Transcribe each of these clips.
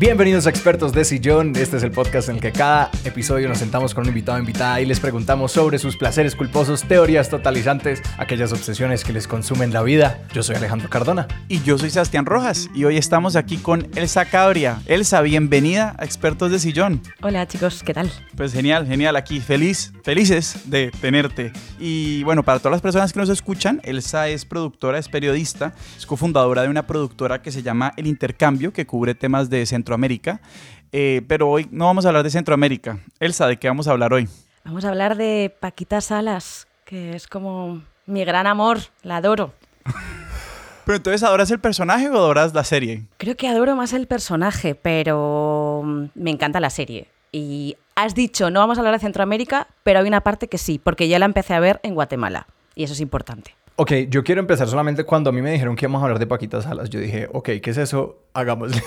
Bienvenidos a Expertos de Sillón. Este es el podcast en el que cada episodio nos sentamos con un invitado o invitada y les preguntamos sobre sus placeres culposos, teorías totalizantes, aquellas obsesiones que les consumen la vida. Yo soy Alejandro Cardona. Y yo soy Sebastián Rojas y hoy estamos aquí con Elsa Cabria. Elsa, bienvenida a Expertos de Sillón. Hola chicos, ¿qué tal? Pues genial, genial aquí, feliz, felices de tenerte. Y bueno, para todas las personas que nos escuchan, Elsa es productora, es periodista, es cofundadora de una productora que se llama El Intercambio, que cubre temas de centro Centroamérica. Eh, pero hoy no vamos a hablar de Centroamérica. Elsa, ¿de qué vamos a hablar hoy? Vamos a hablar de Paquita Salas, que es como mi gran amor, la adoro. Pero entonces, ¿adoras el personaje o adoras la serie? Creo que adoro más el personaje, pero mm, me encanta la serie. Y has dicho, no vamos a hablar de Centroamérica, pero hay una parte que sí, porque ya la empecé a ver en Guatemala. Y eso es importante. Ok, yo quiero empezar solamente cuando a mí me dijeron que íbamos a hablar de Paquita Salas. Yo dije, ok, ¿qué es eso? Hagámosle.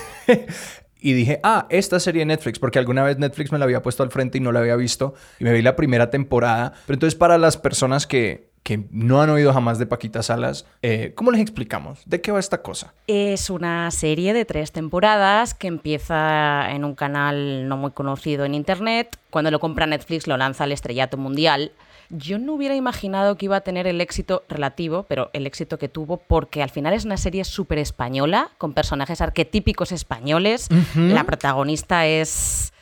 Y dije, ah, esta serie de Netflix, porque alguna vez Netflix me la había puesto al frente y no la había visto, y me vi la primera temporada. Pero entonces para las personas que, que no han oído jamás de Paquita Salas, eh, ¿cómo les explicamos? ¿De qué va esta cosa? Es una serie de tres temporadas que empieza en un canal no muy conocido en Internet. Cuando lo compra Netflix lo lanza al estrellato mundial. Yo no hubiera imaginado que iba a tener el éxito relativo, pero el éxito que tuvo, porque al final es una serie súper española, con personajes arquetípicos españoles. La protagonista es...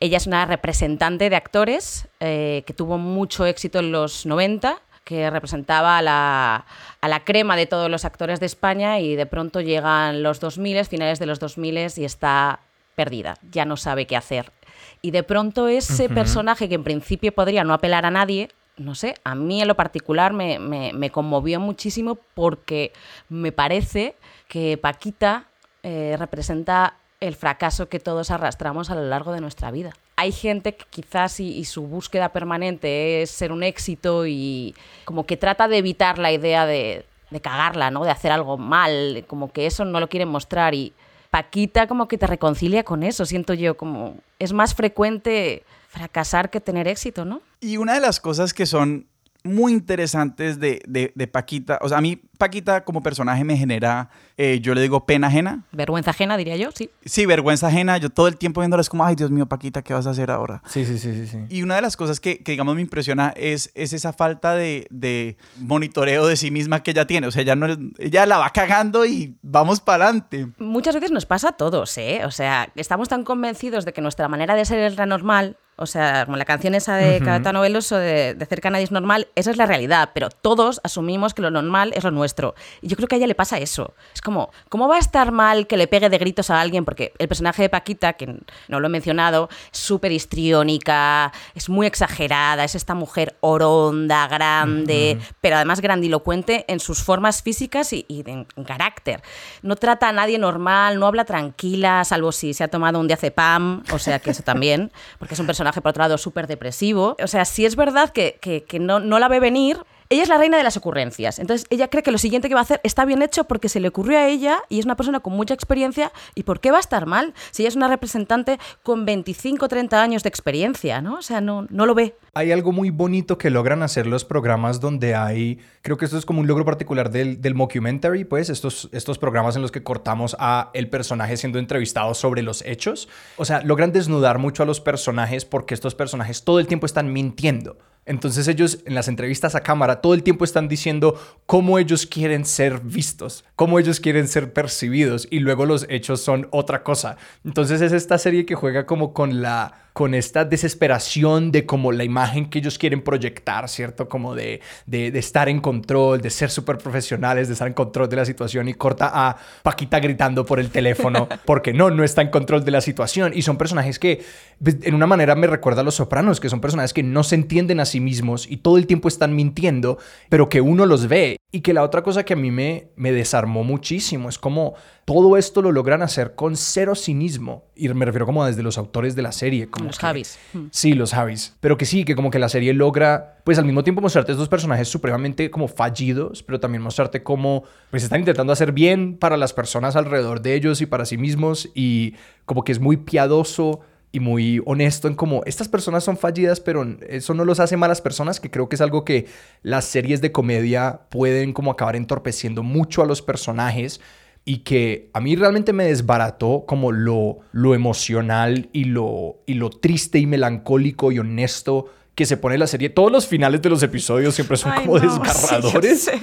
Ella es una representante de actores eh, que tuvo mucho éxito en los 90, que representaba a la, a la, crema de todos los actores de España y de pronto llegan los 2000, finales de los 2000 y está perdida, ya no sabe qué hacer. Y de pronto ese personaje que en principio podría no apelar a nadie, no sé, a mí en lo particular me, conmovió muchísimo porque me parece que Paquita eh, representa el fracaso que todos arrastramos a lo largo de nuestra vida. Hay gente que quizás y, su búsqueda permanente es ser un éxito y como que trata de evitar la idea de, de cagarla, ¿no? De hacer algo mal, como que eso no lo quieren mostrar y Paquita como que te reconcilia con eso, siento yo, como es más frecuente fracasar que tener éxito, ¿no? Y una de las cosas que son muy interesantes de, de, Paquita. O sea, a mí Paquita como personaje me genera, eh, yo le digo pena ajena. Vergüenza ajena, diría yo, sí. Sí, vergüenza ajena. Yo todo el tiempo viéndola es como, ay, Dios mío, Paquita, ¿qué vas a hacer ahora? Sí, sí, sí, sí. Y una de las cosas que, que digamos, me impresiona es, es esa falta de, de, monitoreo de sí misma que ella tiene. O sea, ella, no, ella la va cagando y vamos para adelante. Muchas veces nos pasa a todos, ¿eh? O sea, estamos tan convencidos de que nuestra manera de ser es la normal o sea, como la canción esa de uh Veloso de, de Cerca Nadie es normal, esa es la realidad, pero todos asumimos que lo normal es lo nuestro. Y yo creo que a ella le pasa eso. Es como, ¿cómo va a estar mal que le pegue de gritos a alguien? Porque el personaje de Paquita, que no lo he mencionado, es súper histriónica, es muy exagerada, es esta mujer oronda, grande, pero además grandilocuente en sus formas físicas y, en, carácter. No trata a nadie normal, no habla tranquila, salvo si se ha tomado un diazepam, o sea que eso también, porque es un personaje por otro lado, súper depresivo. O sea, si es verdad que, que, no, no la ve venir, ella es la reina de las ocurrencias. Entonces, ella cree que lo siguiente que va a hacer está bien hecho porque se le ocurrió a ella y es una persona con mucha experiencia. ¿Y por qué va a estar mal? Si ella es una representante con 25 o 30 años de experiencia, ¿no? O sea, no, no lo ve. Hay algo muy bonito que logran hacer los programas donde hay, creo que esto es como un logro particular del, del mockumentary, pues, estos, estos programas en los que cortamos a el personaje siendo entrevistado sobre los hechos. O sea, logran desnudar mucho a los personajes porque estos personajes todo el tiempo están mintiendo. Entonces ellos en las entrevistas a cámara todo el tiempo están diciendo cómo ellos quieren ser vistos, cómo ellos quieren ser percibidos y luego los hechos son otra cosa. Entonces es esta serie que juega como con la con esta desesperación de como la imagen que ellos quieren proyectar, ¿cierto? Como de, de, estar en control, de ser súper profesionales, de estar en control de la situación y corta a Paquita gritando por el teléfono porque no, no está en control de la situación. Y son personajes que pues, en una manera me recuerda a los sopranos, que son personajes que no se entienden a sí mismos y todo el tiempo están mintiendo, pero que uno los ve. Y que la otra cosa que a mí me, me desarmó muchísimo es como todo esto lo logran hacer con cero cinismo. Y me refiero como desde los autores de la serie. Como los Javis. Hmm. Sí, los Javis. Pero que sí, que como que la serie logra, pues al mismo tiempo mostrarte estos personajes supremamente como fallidos, pero también mostrarte cómo pues están intentando hacer bien para las personas alrededor de ellos y para sí mismos. Y como que es muy piadoso y muy honesto en cómo estas personas son fallidas, pero eso no los hace malas personas, que creo que es algo que las series de comedia pueden como acabar entorpeciendo mucho a los personajes y que a mí realmente me desbarató como lo, lo emocional y lo, y lo triste y melancólico y honesto que se pone la serie. Todos los finales de los episodios siempre son como desgarradores.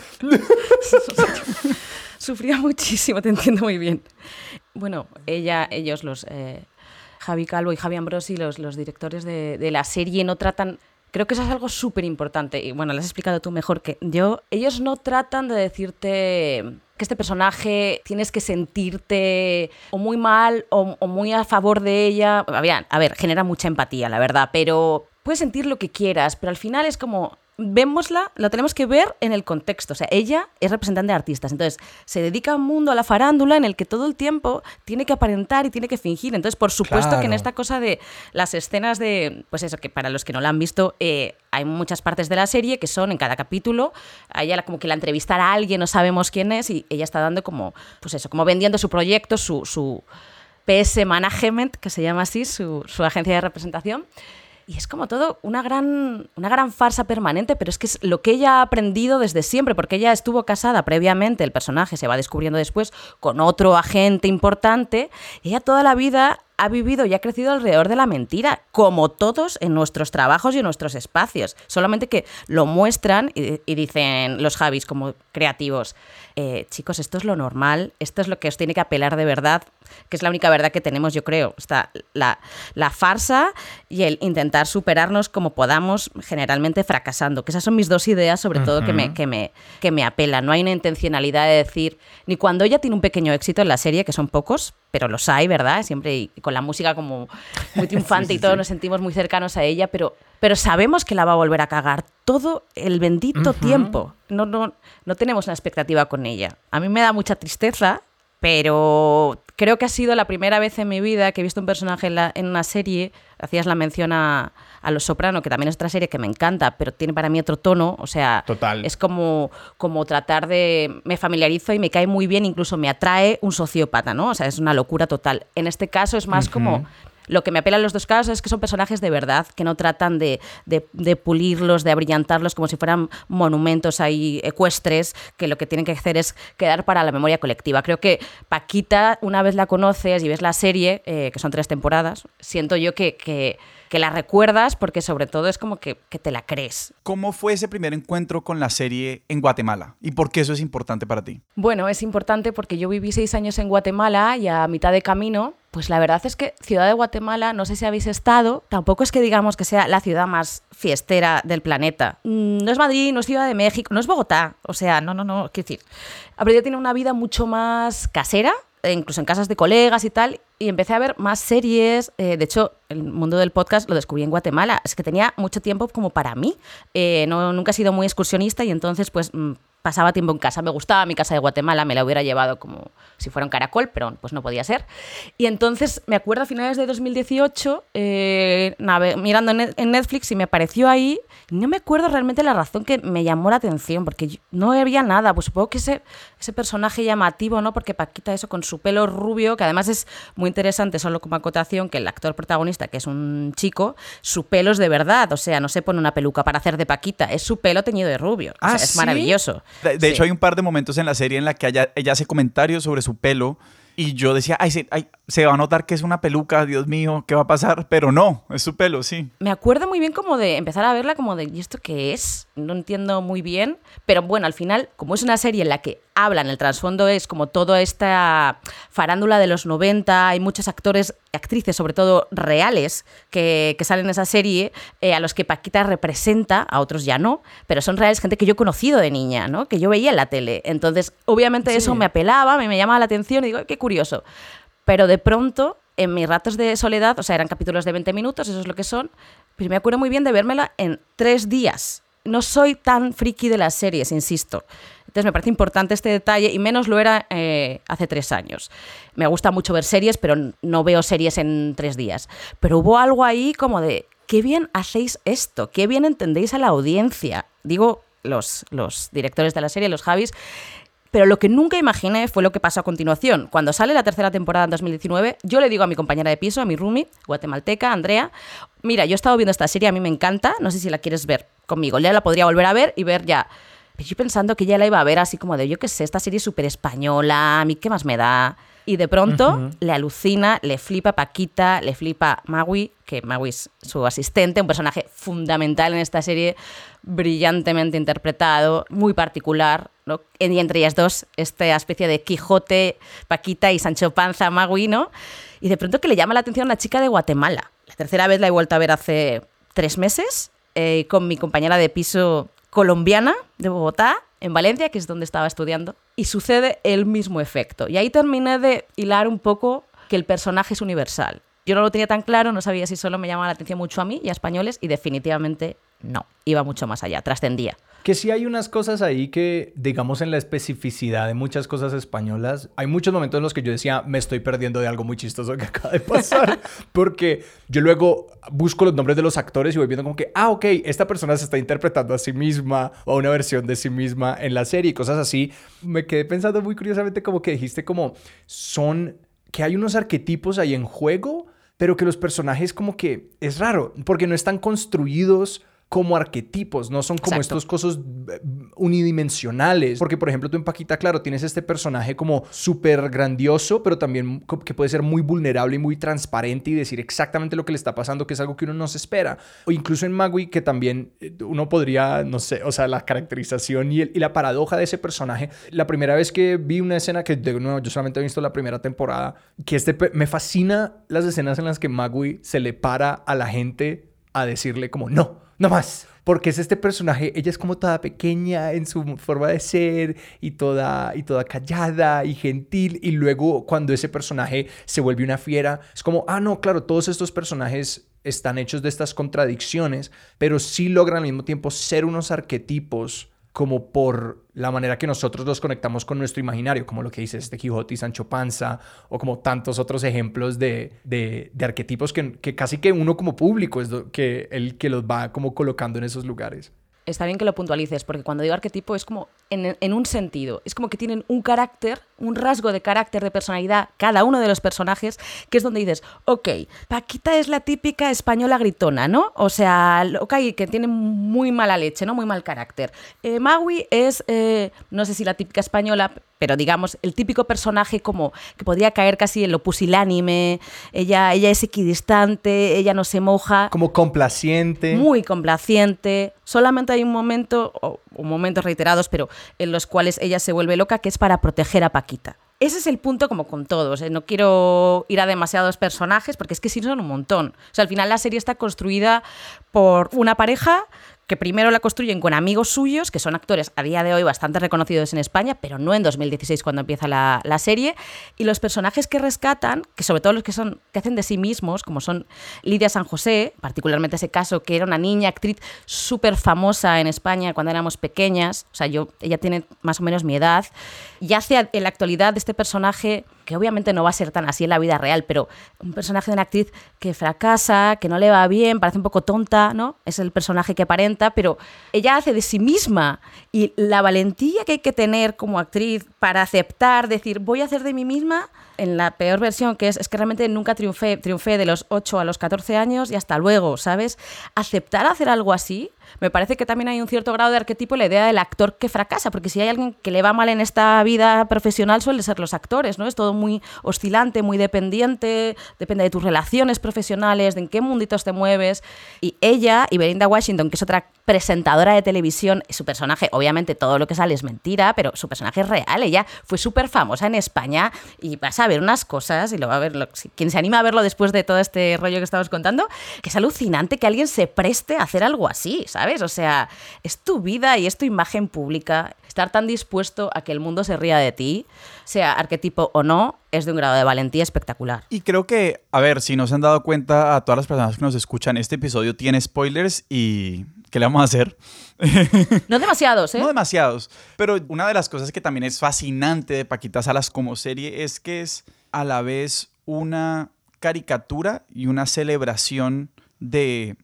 Sufría muchísimo, te entiendo muy bien. Bueno, ella, ellos, los eh, Javi Calvo y Javi Ambrosi, los, los directores de, de la serie, no tratan Creo que eso es algo súper importante. Y bueno, lo has explicado tú mejor que yo. Ellos no tratan de decirte que este personaje tienes que sentirte o muy mal o, muy a favor de ella. A ver, genera mucha empatía, la verdad, pero puedes sentir lo que quieras, pero al final es como, vémosla, la tenemos que ver en el contexto. O sea, ella es representante de artistas, entonces se dedica a un mundo, a la farándula, en el que todo el tiempo tiene que aparentar y tiene que fingir. Entonces, por supuesto que en esta cosa de las escenas de, pues eso, que para los que no la han visto, eh, hay muchas partes de la serie que son en cada capítulo, a ella como que la entrevistar a alguien, no sabemos quién es, y ella está dando como, pues eso, como vendiendo su proyecto, su, su PS Management, que se llama así, su, su agencia de representación. Y es como todo una gran, una gran farsa permanente, pero es que es lo que ella ha aprendido desde siempre, porque ella estuvo casada previamente, el personaje se va descubriendo después con otro agente importante, ella toda la vida ha vivido y ha crecido alrededor de la mentira, como todos en nuestros trabajos y en nuestros espacios. Solamente que lo muestran y, dicen los Javis como creativos, eh, chicos, esto es lo normal, esto es lo que os tiene que apelar de verdad, que es la única verdad que tenemos, yo creo. Está la, la farsa y el intentar superarnos como podamos, generalmente fracasando. Que esas son mis dos ideas, sobre todo, que me, que, me, que me apelan. No hay una intencionalidad de decir, ni cuando ella tiene un pequeño éxito en la serie, que son pocos, pero los hay, ¿verdad? Siempre con la música como muy triunfante y todos nos sentimos muy cercanos a ella, pero, pero sabemos que la va a volver a cagar todo el bendito tiempo. No, no, no tenemos una expectativa con ella. A mí me da mucha tristeza, pero creo que ha sido la primera vez en mi vida que he visto un personaje en, en una serie, hacías la mención a, a Los Soprano, que también es otra serie que me encanta, pero tiene para mí otro tono, o sea, es como, como tratar de... Me familiarizo y me cae muy bien, incluso me atrae un sociópata, ¿no? O sea, es una locura total. En este caso es más como lo que me apela en los dos casos es que son personajes de verdad, que no tratan de, de, pulirlos, de abrillantarlos como si fueran monumentos ahí ecuestres, que lo que tienen que hacer es quedar para la memoria colectiva. Creo que Paquita, una vez la conoces y ves la serie, eh, que son tres temporadas, siento yo que, que que la recuerdas porque sobre todo es como que, que, te la crees. ¿Cómo fue ese primer encuentro con la serie en Guatemala? ¿Y por qué eso es importante para ti? Bueno, es importante porque yo viví seis años en Guatemala y a mitad de camino pues la verdad es que Ciudad de Guatemala, no sé si habéis estado, tampoco es que digamos que sea la ciudad más fiestera del planeta. Mm, no es Madrid, no es Ciudad de México, no es Bogotá. O sea, no, no, no, quiero decir. ya tiene una vida mucho más casera, e incluso en casas de colegas y tal, y empecé a ver más series. Eh, de hecho, el mundo del podcast lo descubrí en Guatemala. Es que tenía mucho tiempo como para mí. Eh, no, nunca he sido muy excursionista y entonces pues mm, pasaba tiempo en casa. Me gustaba mi casa de Guatemala, me la hubiera llevado como si fuera un caracol, pero pues no podía ser. Y entonces me acuerdo a finales de 2018, eh, mirando en Netflix y me apareció ahí. No me acuerdo realmente la razón que me llamó la atención, porque no había nada. Pues supongo que ese, ese personaje llamativo, ¿no? Porque Paquita, eso con su pelo rubio, que además es muy interesante, solo como acotación, que el actor protagonista, que es un chico, su pelo es de verdad. O sea, no se pone una peluca para hacer de Paquita, es su pelo teñido de rubio. Ah, es maravilloso. De, hecho, hay un par de momentos en la serie en la que ella, ella hace comentarios sobre su pelo y yo decía, ay, se, se, va a notar que es una peluca, Dios mío, ¿qué va a pasar? Pero no, es su pelo, sí. Me acuerdo muy bien como de empezar a verla como de, ¿y esto qué es? No entiendo muy bien. Pero bueno, al final, como es una serie en la que hablan, el trasfondo es como toda esta farándula de los 90, hay muchos actores, actrices sobre todo reales, que, que salen en esa serie, eh, a los que Paquita representa, a otros ya no, pero son reales gente que yo he conocido de niña, ¿no? que yo veía en la tele. Entonces, obviamente eso me apelaba, me, me llamaba la atención y digo, qué curioso. Pero de pronto, en mis ratos de soledad, o sea, eran capítulos de 20 minutos, eso es lo que son, pero me acuerdo muy bien de vérmela en tres días. No soy tan friki de las series, insisto. Entonces me parece importante este detalle y menos lo era eh, hace tres años. Me gusta mucho ver series, pero no veo series en tres días. Pero hubo algo ahí como de, qué bien hacéis esto, qué bien entendéis a la audiencia. Digo, los, los directores de la serie, los Javis, pero lo que nunca imaginé fue lo que pasó a continuación. Cuando sale la tercera temporada en 2019, yo le digo a mi compañera de piso, a mi roomie, guatemalteca, Andrea, mira, yo he estado viendo esta serie, a mí me encanta, no sé si la quieres ver conmigo. Ya la podría volver a ver y ver ya yo pensando que ella la iba a ver así como de, yo qué sé, esta serie es súper española, a mí qué más me da. Y de pronto le alucina, le flipa Paquita, le flipa Magui, que Magui es su asistente, un personaje fundamental en esta serie, brillantemente interpretado, muy particular. ¿no? Y entre ellas dos, esta especie de Quijote, Paquita y Sancho Panza, Magui, ¿no? Y de pronto que le llama la atención una chica de Guatemala. La tercera vez la he vuelto a ver hace tres meses, eh, con mi compañera de piso colombiana de Bogotá, en Valencia, que es donde estaba estudiando, y sucede el mismo efecto. Y ahí terminé de hilar un poco que el personaje es universal. Yo no lo tenía tan claro, no sabía si solo me llamaba la atención mucho a mí y a españoles, y definitivamente no, iba mucho más allá, trascendía. Que sí hay unas cosas ahí que, digamos, en la especificidad de muchas cosas españolas, hay muchos momentos en los que yo decía, me estoy perdiendo de algo muy chistoso que acaba de pasar, porque yo luego busco los nombres de los actores y voy viendo como que, ah, ok, esta persona se está interpretando a sí misma o a una versión de sí misma en la serie y cosas así. Me quedé pensando muy curiosamente como que dijiste como, son, que hay unos arquetipos ahí en juego, pero que los personajes como que es raro, porque no están construidos como arquetipos, no son como estos cosas eh, unidimensionales. Porque, por ejemplo, tú en Paquita, claro, tienes este personaje como súper grandioso, pero también que puede ser muy vulnerable y muy transparente y decir exactamente lo que le está pasando, que es algo que uno no se espera. O incluso en Magui, que también eh, uno podría, no sé, o sea, la caracterización y, y la paradoja de ese personaje. La primera vez que vi una escena que, de nuevo, yo solamente he visto la primera temporada, que este, me fascina las escenas en las que Magui se le para a la gente a decirle como, no, no más. Porque es este personaje, ella es como toda pequeña en su forma de ser y toda, y toda callada y gentil. Y luego cuando ese personaje se vuelve una fiera, es como, ah, no, claro, todos estos personajes están hechos de estas contradicciones, pero sí logran al mismo tiempo ser unos arquetipos como por la manera que nosotros los conectamos con nuestro imaginario, como lo que dice este Quijote y Sancho Panza, o como tantos otros ejemplos de, de, arquetipos que, que, casi que uno como público es que el que los va como colocando en esos lugares está bien que lo puntualices, porque cuando digo arquetipo es como en, un sentido, es como que tienen un carácter, un rasgo de carácter, de personalidad, cada uno de los personajes, que es donde dices, ok, Paquita es la típica española gritona, ¿no? O sea, ok, que tiene muy mala leche, ¿no? Muy mal carácter. Eh, Maui es, eh, no sé si la típica española, pero digamos, el típico personaje como que podría caer casi en lo pusilánime, ella, ella es equidistante, ella no se moja. Como complaciente. Muy complaciente. Solamente hay un momento, o, momentos reiterados, pero en los cuales ella se vuelve loca, que es para proteger a Paquita. Ese es el punto como con todos. ¿eh? No quiero ir a demasiados personajes porque es que sí son un montón. O sea, al final la serie está construida por una pareja que primero la construyen con amigos suyos, que son actores a día de hoy bastante reconocidos en España, pero no en 2016 cuando empieza la, la, serie, y los personajes que rescatan, que sobre todo los que, son, que hacen de sí mismos, como son Lidia San José, particularmente ese caso, que era una niña actriz súper famosa en España cuando éramos pequeñas, o sea, yo, ella tiene más o menos mi edad, y hace en la actualidad de este personaje que obviamente no va a ser tan así en la vida real, pero un personaje de una actriz que fracasa, que no le va bien, parece un poco tonta, ¿no? Es el personaje que aparenta, pero ella hace de sí misma y la valentía que hay que tener como actriz para aceptar, decir, voy a hacer de mí misma, en la peor versión, que es, es que realmente nunca triunfé, triunfé de los 8 a los 14 años y hasta luego, ¿sabes? Aceptar hacer algo así me parece que también hay un cierto grado de arquetipo en la idea del actor que fracasa, porque si hay alguien que le va mal en esta vida profesional suele ser los actores, ¿no? Es todo muy oscilante, muy dependiente, depende de tus relaciones profesionales, de en qué munditos te mueves. Y ella, y Belinda Washington, que es otra presentadora de televisión, su personaje, obviamente todo lo que sale es mentira, pero su personaje es real, ella fue súper famosa en España y vas a ver unas cosas y lo va a ver, quien se anima a verlo después de todo este rollo que estamos contando, que es alucinante que alguien se preste a hacer algo así, ¿sabes? ¿Sabes? O sea, es tu vida y es tu imagen pública. Estar tan dispuesto a que el mundo se ría de ti, sea arquetipo o no, es de un grado de valentía espectacular. Y creo que, a ver, si no se han dado cuenta a todas las personas que nos escuchan, este episodio tiene spoilers y ¿qué le vamos a hacer? No demasiados, ¿eh? No demasiados. Pero una de las cosas que también es fascinante de Paquita Salas como serie es que es a la vez una caricatura y una celebración de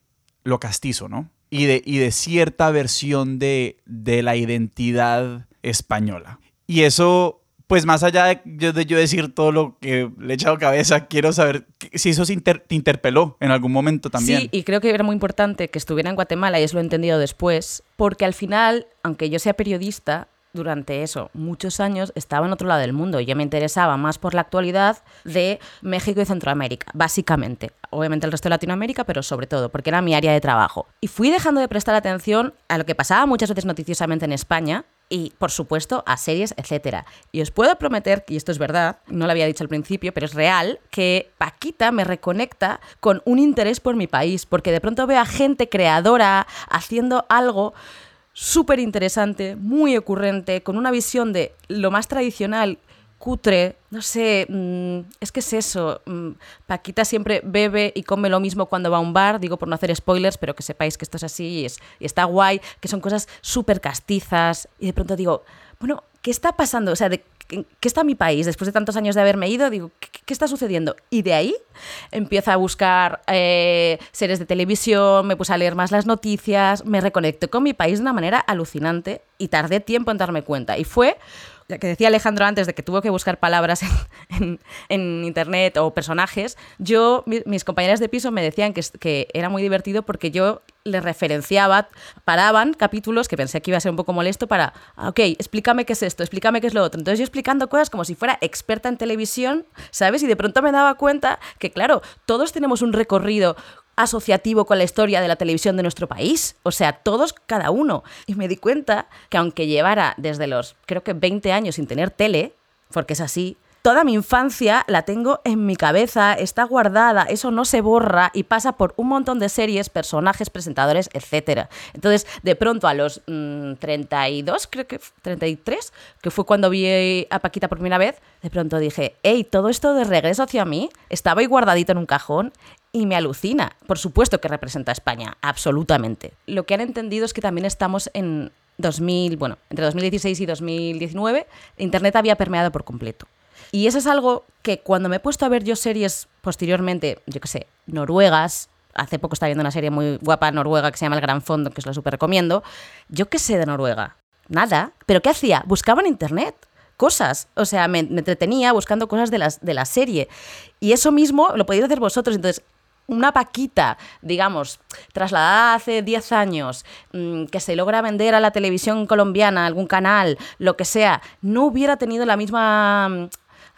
lo castizo, ¿no? Y de, y de cierta versión de, de la identidad española. Y eso pues más allá de yo, de decir todo lo que le he echado cabeza, quiero saber si eso te interpeló en algún momento también. Sí, y creo que era muy importante que estuviera en Guatemala, y eso lo he entendido después, porque al final, aunque yo sea periodista, durante eso, muchos años, estaba en otro lado del mundo. Yo me interesaba más por la actualidad de México y Centroamérica, básicamente. Obviamente el resto de Latinoamérica, pero sobre todo, porque era mi área de trabajo. Y fui dejando de prestar atención a lo que pasaba muchas veces noticiosamente en España, y, por supuesto, a series, etc. Y os puedo prometer, y esto es verdad, no lo había dicho al principio, pero es real, que Paquita me reconecta con un interés por mi país, porque de pronto veo a gente creadora haciendo algo súper interesante, muy ocurrente, con una visión de lo más tradicional cutre, no sé, mm, es que es eso. Mm, Paquita siempre bebe y come lo mismo cuando va a un bar, digo por no hacer spoilers, pero que sepáis que esto es así y, es, y está guay, que son cosas súper castizas. Y de pronto digo, bueno, ¿qué está pasando? O sea, de, ¿qué está mi país? Después de tantos años de haberme ido, digo, ¿qué, está sucediendo? Y de ahí empiezo a buscar eh, series de televisión, me puse a leer más las noticias, me reconecto con mi país de una manera alucinante y tardé tiempo en darme cuenta. Y fue que decía Alejandro antes de que tuvo que buscar palabras en, internet o personajes, yo, mis compañeras de piso me decían que, que, era muy divertido porque yo les referenciaba, paraban capítulos que pensé que iba a ser un poco molesto para, ah, ok, explícame qué es esto, explícame qué es lo otro. Entonces yo explicando cosas como si fuera experta en televisión, ¿sabes? Y de pronto me daba cuenta que, claro, todos tenemos un recorrido asociativo con la historia de la televisión de nuestro país. O sea, todos, cada uno. Y me di cuenta que aunque llevara desde los, creo que 20 años sin tener tele, porque es así, toda mi infancia la tengo en mi cabeza, está guardada, eso no se borra y pasa por un montón de series, personajes, presentadores, etc. Entonces, de pronto a los 32, mm, creo que 33, que fue cuando vi a Paquita por primera vez, de pronto dije, hey, todo esto de regreso hacia mí estaba ahí guardadito en un cajón y me alucina. Por supuesto que representa a España, absolutamente. Lo que han entendido es que también estamos en 2000, bueno, entre 2016 y 2019, Internet había permeado por completo. Y eso es algo que cuando me he puesto a ver yo series posteriormente, yo qué sé, noruegas, hace poco estaba viendo una serie muy guapa noruega que se llama El Gran Fondo, que os la súper recomiendo, yo qué sé de Noruega, nada, pero ¿qué hacía? Buscaba en Internet cosas. O sea, me, entretenía buscando cosas de, las, de la serie. Y eso mismo lo podéis hacer vosotros. Entonces, una paquita, digamos, trasladada hace 10 años, mm, que se logra vender a la televisión colombiana, algún canal, lo que sea, no hubiera tenido la misma mm,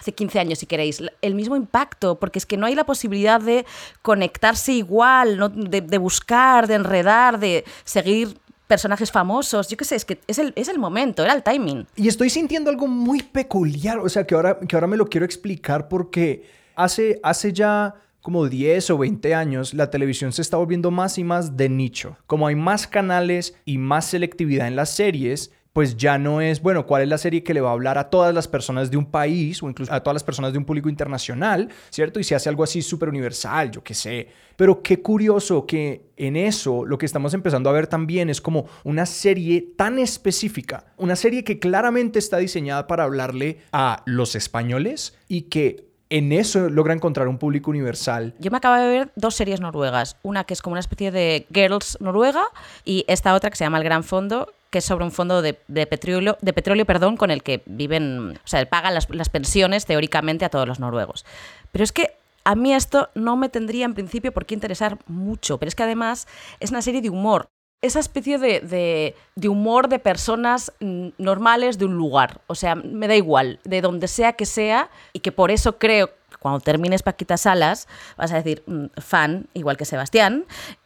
hace 15 años, si queréis, el mismo impacto, porque es que no hay la posibilidad de conectarse igual, de, buscar, de enredar, de seguir personajes famosos, yo qué sé, es que es el, es el momento, era el timing. Y estoy sintiendo algo muy peculiar, o sea, que ahora, que ahora me lo quiero explicar porque hace, hace ya como 10 o 20 años, la televisión se está volviendo más y más de nicho. Como hay más canales y más selectividad en las series, pues ya no es, bueno, cuál es la serie que le va a hablar a todas las personas de un país o incluso a todas las personas de un público internacional, ¿cierto? Y se hace algo así súper universal, yo qué sé. Pero qué curioso que en eso lo que estamos empezando a ver también es como una serie tan específica, una serie que claramente está diseñada para hablarle a los españoles y que en eso logra encontrar un público universal. Yo me acabo de ver dos series noruegas. Una que es como una especie de Girls Noruega y esta otra que se llama El Gran Fondo, que es sobre un fondo de, petróleo, de petróleo perdón, con el que viven, o sea, pagan las, las pensiones teóricamente a todos los noruegos. Pero es que a mí esto no me tendría en principio por qué interesar mucho, pero es que además es una serie de humor esa especie de, humor de personas normales de un lugar. O sea, me da igual, de donde sea que sea, y que por eso creo que cuando termines Paquita Salas vas a decir mm, fan, igual que Sebastián,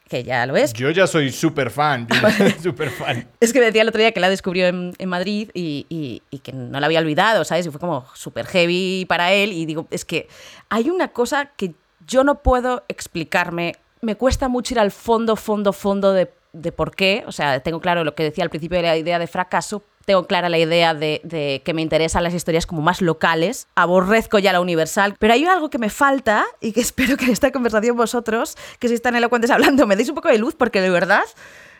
que ya lo es. Yo ya soy súper fan, súper fan. Es que me decía el otro día que la descubrió en, Madrid y, y, que no la había olvidado, ¿sabes? Y fue como súper heavy para él. Y digo, es que hay una cosa que yo no puedo explicarme. Me cuesta mucho ir al fondo, fondo, fondo de de por qué, o sea, tengo claro lo que decía al principio de la idea de fracaso, tengo clara la idea de, que me interesan las historias como más locales, aborrezco ya la universal, pero hay algo que me falta y que espero que en esta conversación vosotros, que si están elocuentes hablando, me deis un poco de luz porque de verdad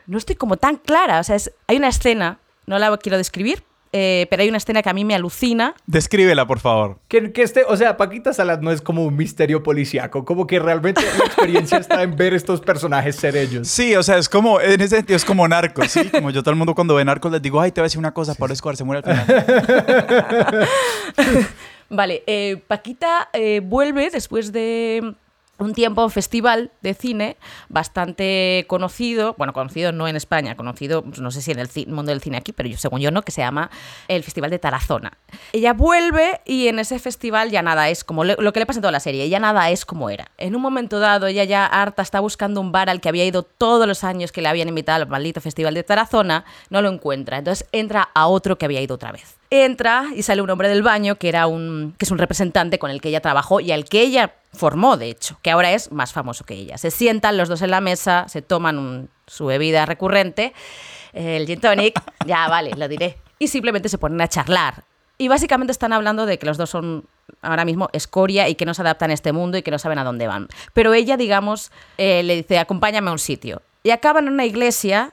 no estoy como tan clara, o sea, hay una escena, no la quiero describir, eh, pero hay una escena que a mí me alucina. Descríbela, por favor. Que, que este, o sea, Paquita Salas no es como un misterio policíaco, como que realmente la experiencia está en ver estos personajes ser ellos. Sí, o sea, es como, en ese sentido es como narcos, ¿sí? Como yo todo el mundo cuando ve narcos les digo, ay, te voy a decir una cosa, Pablo Escobar se muere al final. Vale, eh, Paquita eh, vuelve después de un tiempo un festival de cine bastante conocido, bueno, conocido no en España, conocido, pues, no sé si en el mundo del cine aquí, pero yo, según yo no, que se llama el Festival de Tarazona. Ella vuelve y en ese festival ya nada es como le- lo que le pasa en toda la serie, ya nada es como era. En un momento dado, ella ya harta está buscando un bar al que había ido todos los años que le habían invitado al maldito Festival de Tarazona, no lo encuentra, entonces entra a otro que había ido otra vez. Entra y sale un hombre del baño que era un que es un representante con el que ella trabajó y al que ella formó, de hecho, que ahora es más famoso que ella. Se sientan los dos en la mesa, se toman su bebida recurrente, el gin tonic, ya vale, lo diré, y simplemente se ponen a charlar. Y básicamente están hablando de que los dos son ahora mismo escoria y que no se adaptan a este mundo y que no saben a dónde van. Pero ella, digamos, eh, le dice, acompáñame a un sitio. Y acaban en una iglesia,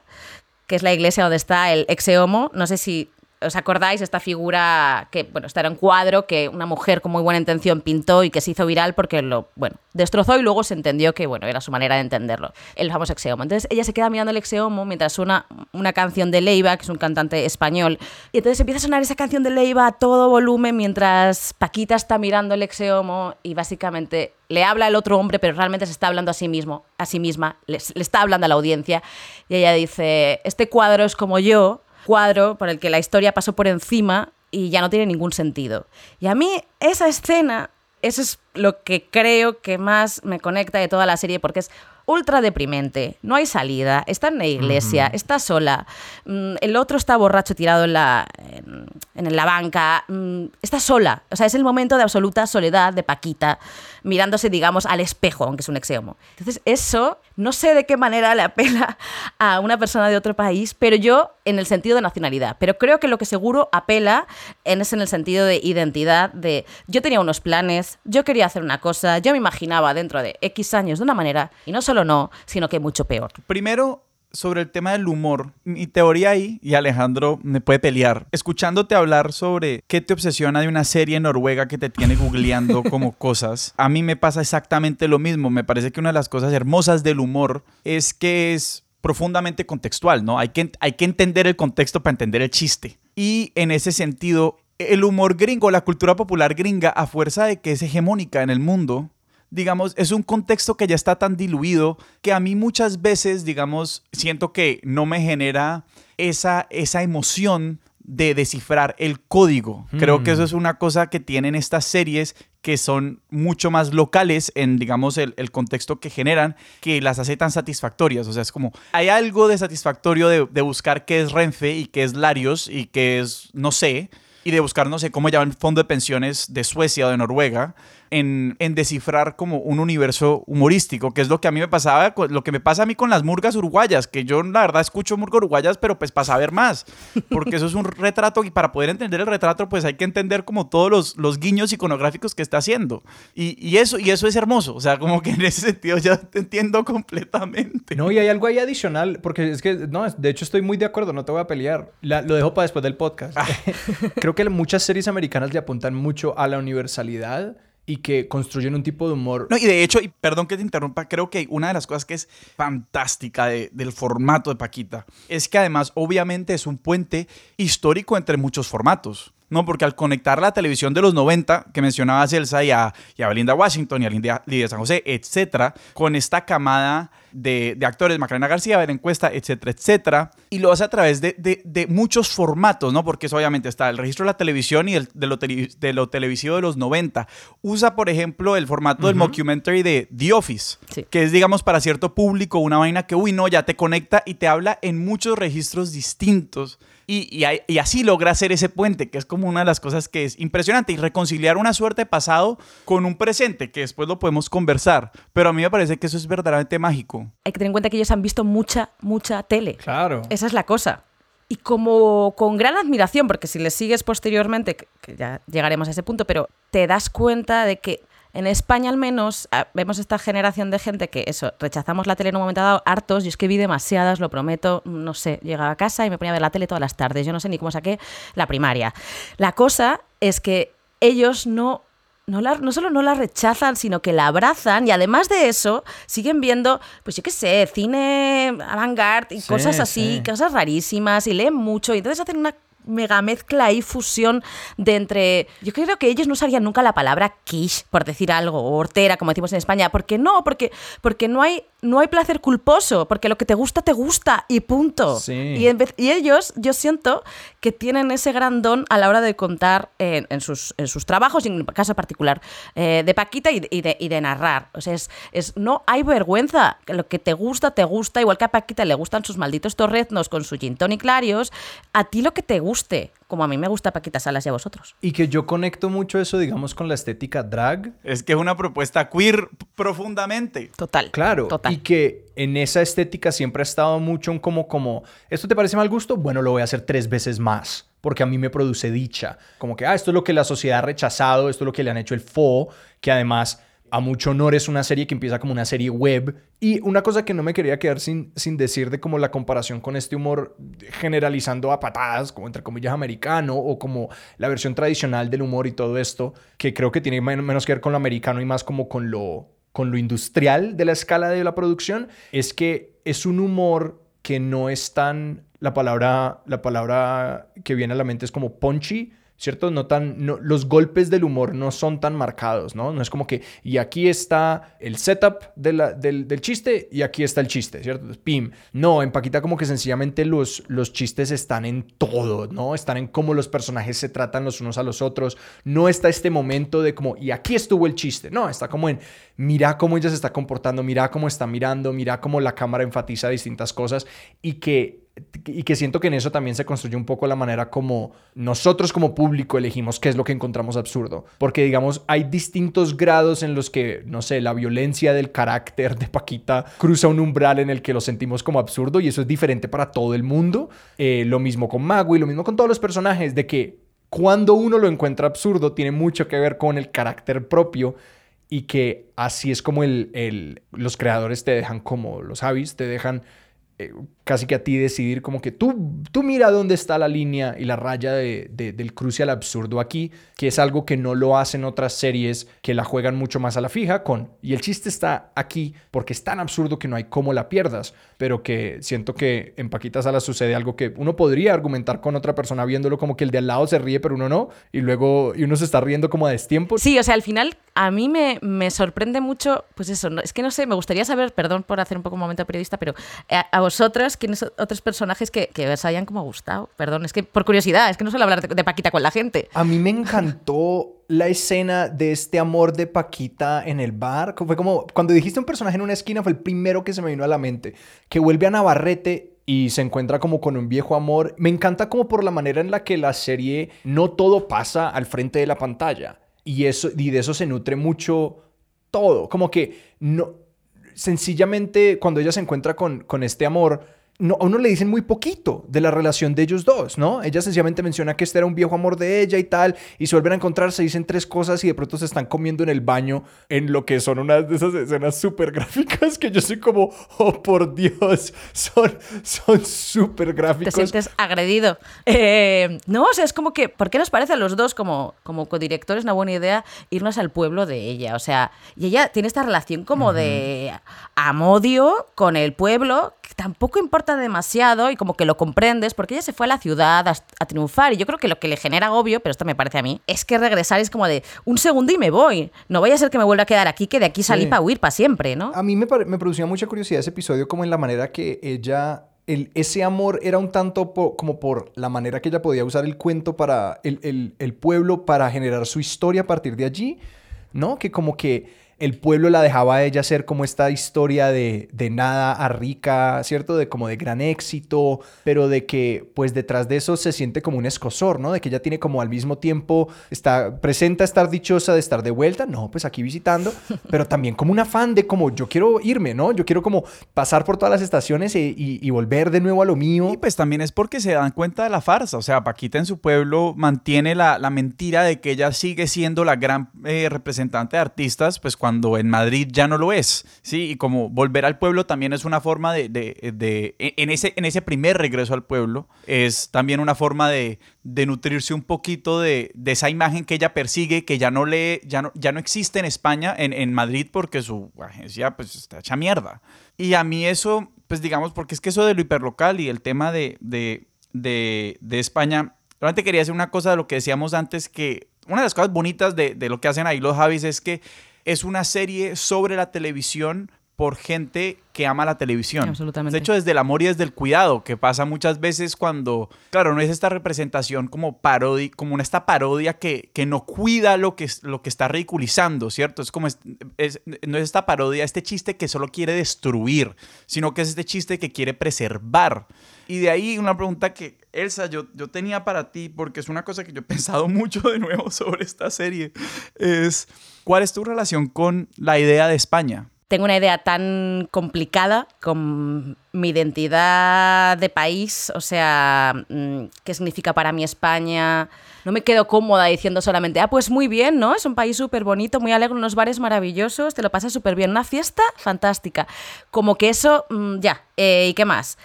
que es la iglesia donde está el ex-homo. No sé si os acordáis, esta figura que, bueno, esta era un cuadro que una mujer con muy buena intención pintó y que se hizo viral porque lo, bueno, destrozó y luego se entendió que, bueno, era su manera de entenderlo, el famoso ex-homo. Entonces ella se queda mirando el ex-homo mientras suena una canción de Leiva, que es un cantante español, y entonces empieza a sonar esa canción de Leiva a todo volumen mientras Paquita está mirando el ex-homo y básicamente le habla el otro hombre, pero realmente se está hablando a sí mismo, a sí misma, le está hablando a la audiencia, y ella dice, este cuadro es como yo, cuadro por el que la historia pasó por encima y ya no tiene ningún sentido. Y a mí esa escena, eso es lo que creo que más me conecta de toda la serie porque es ultra deprimente, no hay salida, está en la iglesia, está sola, mm, el otro está borracho tirado en la, en, en la banca, mm, está sola, o sea, es el momento de absoluta soledad de Paquita, mirándose, digamos, al espejo, aunque es un exeomo. Entonces, eso no sé de qué manera le apela a una persona de otro país, pero yo en el sentido de nacionalidad, pero creo que lo que seguro apela es en el sentido de identidad, de yo tenía unos planes, yo quería hacer una cosa, yo me imaginaba dentro de X años de una manera, y no solo no, sino que mucho peor. Primero, sobre el tema del humor, mi teoría ahí, y Alejandro me puede pelear, escuchándote hablar sobre qué te obsesiona de una serie noruega que te tiene googleando como cosas, a mí me pasa exactamente lo mismo. Me parece que una de las cosas hermosas del humor es que es profundamente contextual, ¿no? Hay que, hay que entender el contexto para entender el chiste. Y en ese sentido, el humor gringo, la cultura popular gringa, a fuerza de que es hegemónica en el mundo, digamos, es un contexto que ya está tan diluido que a mí muchas veces, digamos, siento que no me genera esa, esa emoción de descifrar el código. Creo que eso es una cosa que tienen estas series que son mucho más locales en, digamos, el, el contexto que generan, que las hace tan satisfactorias. O sea, es como, hay algo de satisfactorio de, de buscar qué es Renfe y qué es Larios y qué es, no sé, y de buscar, no sé, cómo llama el fondo de pensiones de Suecia o de Noruega, en, en descifrar como un universo humorístico, que es lo que a mí me pasaba, lo que me pasa a mí con las murgas uruguayas, que yo la verdad escucho murgas uruguayas, pero pues para saber más, porque eso es un retrato y para poder entender el retrato, pues hay que entender como todos los, los guiños iconográficos que está haciendo. Y, y eso, y eso es hermoso, o sea, como que en ese sentido ya te entiendo completamente. No, y hay algo ahí adicional, porque es que, no, de hecho estoy muy de acuerdo, no te voy a pelear. La- lo dejo para después del podcast. Creo que muchas series americanas le apuntan mucho a la universalidad y que construyen un tipo de humor. No, y de hecho, y perdón que te interrumpa, creo que una de las cosas que es fantástica de- del formato de Paquita es que además obviamente es un puente histórico entre muchos formatos. No, porque al conectar la televisión de los 90, que mencionaba Celsa, y a, y a Belinda Washington y a Linda, Lidia San José, etcétera, con esta camada de, de actores, Macarena García, Ver Encuesta, etcétera, etcétera, y lo hace a través de, de- de muchos formatos, ¿no? Porque eso obviamente está el registro de la televisión y el- de, lo tele- de lo televisivo de los 90. Usa, por ejemplo, el formato del mockumentary de The Office, Sí. que es, digamos, para cierto público una vaina que, uy, no, ya te conecta y te habla en muchos registros distintos. Y, y, y así logra hacer ese puente, que es como una de las cosas que es impresionante, y reconciliar una suerte pasado con un presente, que después lo podemos conversar. Pero a mí me parece que eso es verdaderamente mágico. Hay que tener en cuenta que ellos han visto mucha, mucha tele. Claro. Esa es la cosa. Y como con gran admiración, porque si les sigues posteriormente, que, que ya llegaremos a ese punto, pero te das cuenta de que en España al menos ah, vemos esta generación de gente que eso, rechazamos la tele en un momento dado hartos, yo es que vi demasiadas, lo prometo, no sé, llegaba a casa y me ponía a ver la tele todas las tardes, yo no sé ni cómo saqué la primaria. La cosa es que ellos no no, la, no, solo no la rechazan, sino que la abrazan y además de eso siguen viendo, pues yo qué sé, cine avant-garde y cosas así, cosas rarísimas y leen mucho y entonces hacen una mega mezcla y fusión de entre. Yo creo que ellos no usarían nunca la palabra quiche, por decir algo, o hortera, como decimos en España. porque no? Porque, porque no, hay, no hay placer culposo, porque lo que te gusta, te gusta, y punto. Y, y, ellos, yo siento que tienen ese gran don a la hora de contar en, sus, en sus trabajos, y en el caso particular eh, de Paquita y de, y de, narrar. O sea, es, es, no hay vergüenza. Lo que te gusta, te gusta, igual que a Paquita le gustan sus malditos torreznos con su gin tonic clarios, a ti lo que te gusta guste, como a mí me gusta Paquita Salas y a vosotros. Y que yo conecto mucho eso, digamos, con la estética drag. Es que es una propuesta queer profundamente. Total. Claro. Total. Y que en esa estética siempre ha estado mucho en como, como, ¿esto te parece mal gusto? Bueno, lo voy a hacer tres veces más porque a mí me produce dicha. Como que, ah, esto es lo que la sociedad ha rechazado, esto es lo que le han hecho el FO, que además a mucho honor es una serie que empieza como una serie web. Y una cosa que no me quería quedar sin, sin decir de como la comparación con este humor generalizando a patadas, como entre comillas americano, o como la versión tradicional del humor y todo esto, que creo que tiene menos que ver con lo americano y más como con lo, con lo industrial de la escala de la producción, es que es un humor que no es tan... La palabra, la palabra que viene a la mente es como punchy, ¿cierto? No tan, no, los golpes del humor no son tan marcados, ¿no? No es como que, y aquí está el setup del, del, chiste y aquí está el chiste, ¿cierto? Pim. No, en Paquita como que sencillamente los, los chistes están en todo, ¿no? Están en cómo los personajes se tratan los unos a los otros. No está este momento de como, y aquí estuvo el chiste. No, está como en, mira cómo ella se está comportando, mira cómo está mirando, mira cómo la cámara enfatiza distintas cosas y que y que siento que en eso también se construye un poco la manera como nosotros como público elegimos qué es lo que encontramos absurdo. Porque digamos, hay distintos grados en los que, no sé, la violencia del carácter de Paquita cruza un umbral en el que lo sentimos como absurdo y eso es diferente para todo el mundo. Eh, lo mismo con Mago y lo mismo con todos los personajes, de que cuando uno lo encuentra absurdo tiene mucho que ver con el carácter propio y que así es como el, los creadores te dejan como los Javis, te dejan eh, casi que a ti decidir como que tú, tú mira dónde está la línea y la raya de, del cruce al absurdo aquí, que es algo que no lo hacen otras series que la juegan mucho más a la fija con, y el chiste está aquí porque es tan absurdo que no hay cómo la pierdas, pero que siento que en Paquita Salas sucede algo que uno podría argumentar con otra persona viéndolo como que el de al lado se ríe pero uno no, y luego y uno se está riendo como a destiempo. Sí, o sea, al final a mí me, me sorprende mucho, pues eso, es que no sé, me gustaría saber, perdón por hacer un poco un momento periodista, pero a, eh, a vosotras quiénes otros personajes que, que os hayan como gustado. Perdón, es que por curiosidad, es que no suelo hablar de, Paquita con la gente. A mí me encantó la escena de este amor de Paquita en el bar. Fue como cuando dijiste un personaje en una esquina, fue el primero que se me vino a la mente. Que vuelve a Navarrete y se encuentra como con un viejo amor. Me encanta como por la manera en la que la serie no todo pasa al frente de la pantalla. Y, eso, y de eso se nutre mucho todo. Como que no, sencillamente cuando ella se encuentra con, con este amor, no, a uno le dicen muy poquito de la relación de ellos dos, ¿no? Ella sencillamente menciona que este era un viejo amor de ella y tal, y se vuelven a encontrar, se dicen tres cosas y de pronto se están comiendo en el baño en lo que son unas de esas escenas súper gráficas que yo soy como, oh por Dios, son súper gráficos. Te sientes agredido. Eh, no, o sea, es como que, ¿por qué nos parece a los dos como, como codirectores una buena idea irnos al pueblo de ella? O sea, y ella tiene esta relación como de amodio con el pueblo, que tampoco importa demasiado y como que lo comprendes porque ella se fue a la ciudad a, triunfar y yo creo que lo que le genera agobio, pero esto me parece a mí, es que regresar es como de un segundo y me voy. No vaya a ser que me vuelva a quedar aquí, que de aquí salí para huir para siempre, ¿no? A mí me, me producía mucha curiosidad ese episodio como en la manera que ella el, ese amor era un tanto como por la manera que ella podía usar el cuento para el, el, el, pueblo para generar su historia a partir de allí, ¿no? Que como que el pueblo la dejaba a ella ser como esta historia de, de nada a rica, ¿cierto? De como de gran éxito, pero de que pues detrás de eso se siente como un escosor, ¿no? De que ella tiene como al mismo tiempo, está, presenta estar dichosa de estar de vuelta, no, pues aquí visitando, pero también como un afán de como yo quiero irme, ¿no? Yo quiero como pasar por todas las estaciones y, y volver de nuevo a lo mío. Y pues también es porque se dan cuenta de la farsa, o sea, Paquita en su pueblo mantiene la, la mentira de que ella sigue siendo la gran eh, representante de artistas, pues cuando en Madrid ya no lo es, ¿sí? Y como volver al pueblo también es una forma de, de, de en, ese, en ese primer regreso al pueblo, es también una forma de, de nutrirse un poquito de, de, esa imagen que ella persigue, que ya no, le, ya no, ya no existe en España, en, en Madrid, porque su agencia pues está hecha mierda. Y a mí eso, pues digamos, porque es que eso de lo hiperlocal y el tema de, de, de, de España, realmente quería hacer una cosa de lo que decíamos antes, que una de las cosas bonitas de, de lo que hacen ahí los Javis es que es una serie sobre la televisión por gente que ama la televisión. Absolutamente. De hecho, desde el amor y desde el cuidado, que pasa muchas veces cuando, claro, no es esta representación como parodia, como una esta parodia que, que no cuida lo que, lo que está ridiculizando, ¿cierto? Es como, es, es, no es esta parodia, este chiste que solo quiere destruir, sino que es este chiste que quiere preservar. Y de ahí una pregunta que, Elsa, yo, yo tenía para ti, porque es una cosa que yo he pensado mucho de nuevo sobre esta serie, es, ¿cuál es tu relación con la idea de España? Tengo una idea tan complicada con mi identidad de país, o sea, mm, qué significa para mí España. No me quedo cómoda diciendo solamente, ah, pues muy bien, ¿no? Es un país súper bonito, muy alegre, unos bares maravillosos, te lo pasas súper bien, una fiesta fantástica. Como que eso, mm, ya, eh, ¿y qué más?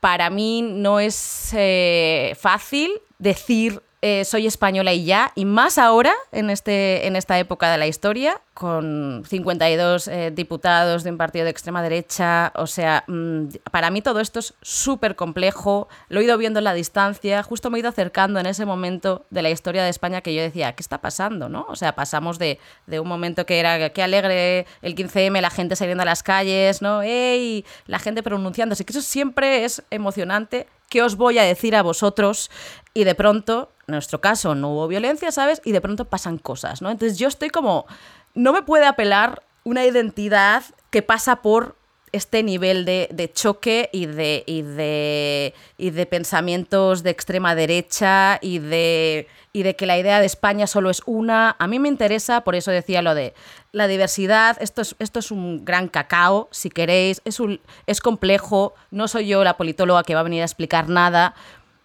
Para mí no es eh, fácil decir eh, soy española y ya, y más ahora, en, este, en esta época de la historia, con 52 eh, diputados de un partido de extrema derecha, o sea, mmm, para mí todo esto es súper complejo, lo he ido viendo en la distancia, justo me he ido acercando en ese momento de la historia de España que yo decía, ¿qué está pasando? ¿no? O sea, pasamos de, de un momento que era, qué alegre el 15M, la gente saliendo a las calles, ¿no? ¡Ey! La gente pronunciándose, que eso siempre es emocionante. ¿Qué os voy a decir a vosotros? Y de pronto en nuestro caso no hubo violencia, ¿sabes? Y de pronto pasan cosas, ¿no? Entonces yo estoy como, no me puede apelar una identidad que pasa por este nivel de, de choque y de, y, de, y de pensamientos de extrema derecha y de, y de que la idea de España solo es una. A mí me interesa, por eso decía lo de la diversidad, esto es, esto es un gran cacao, si queréis, es, un, es complejo, no soy yo la politóloga que va a venir a explicar nada,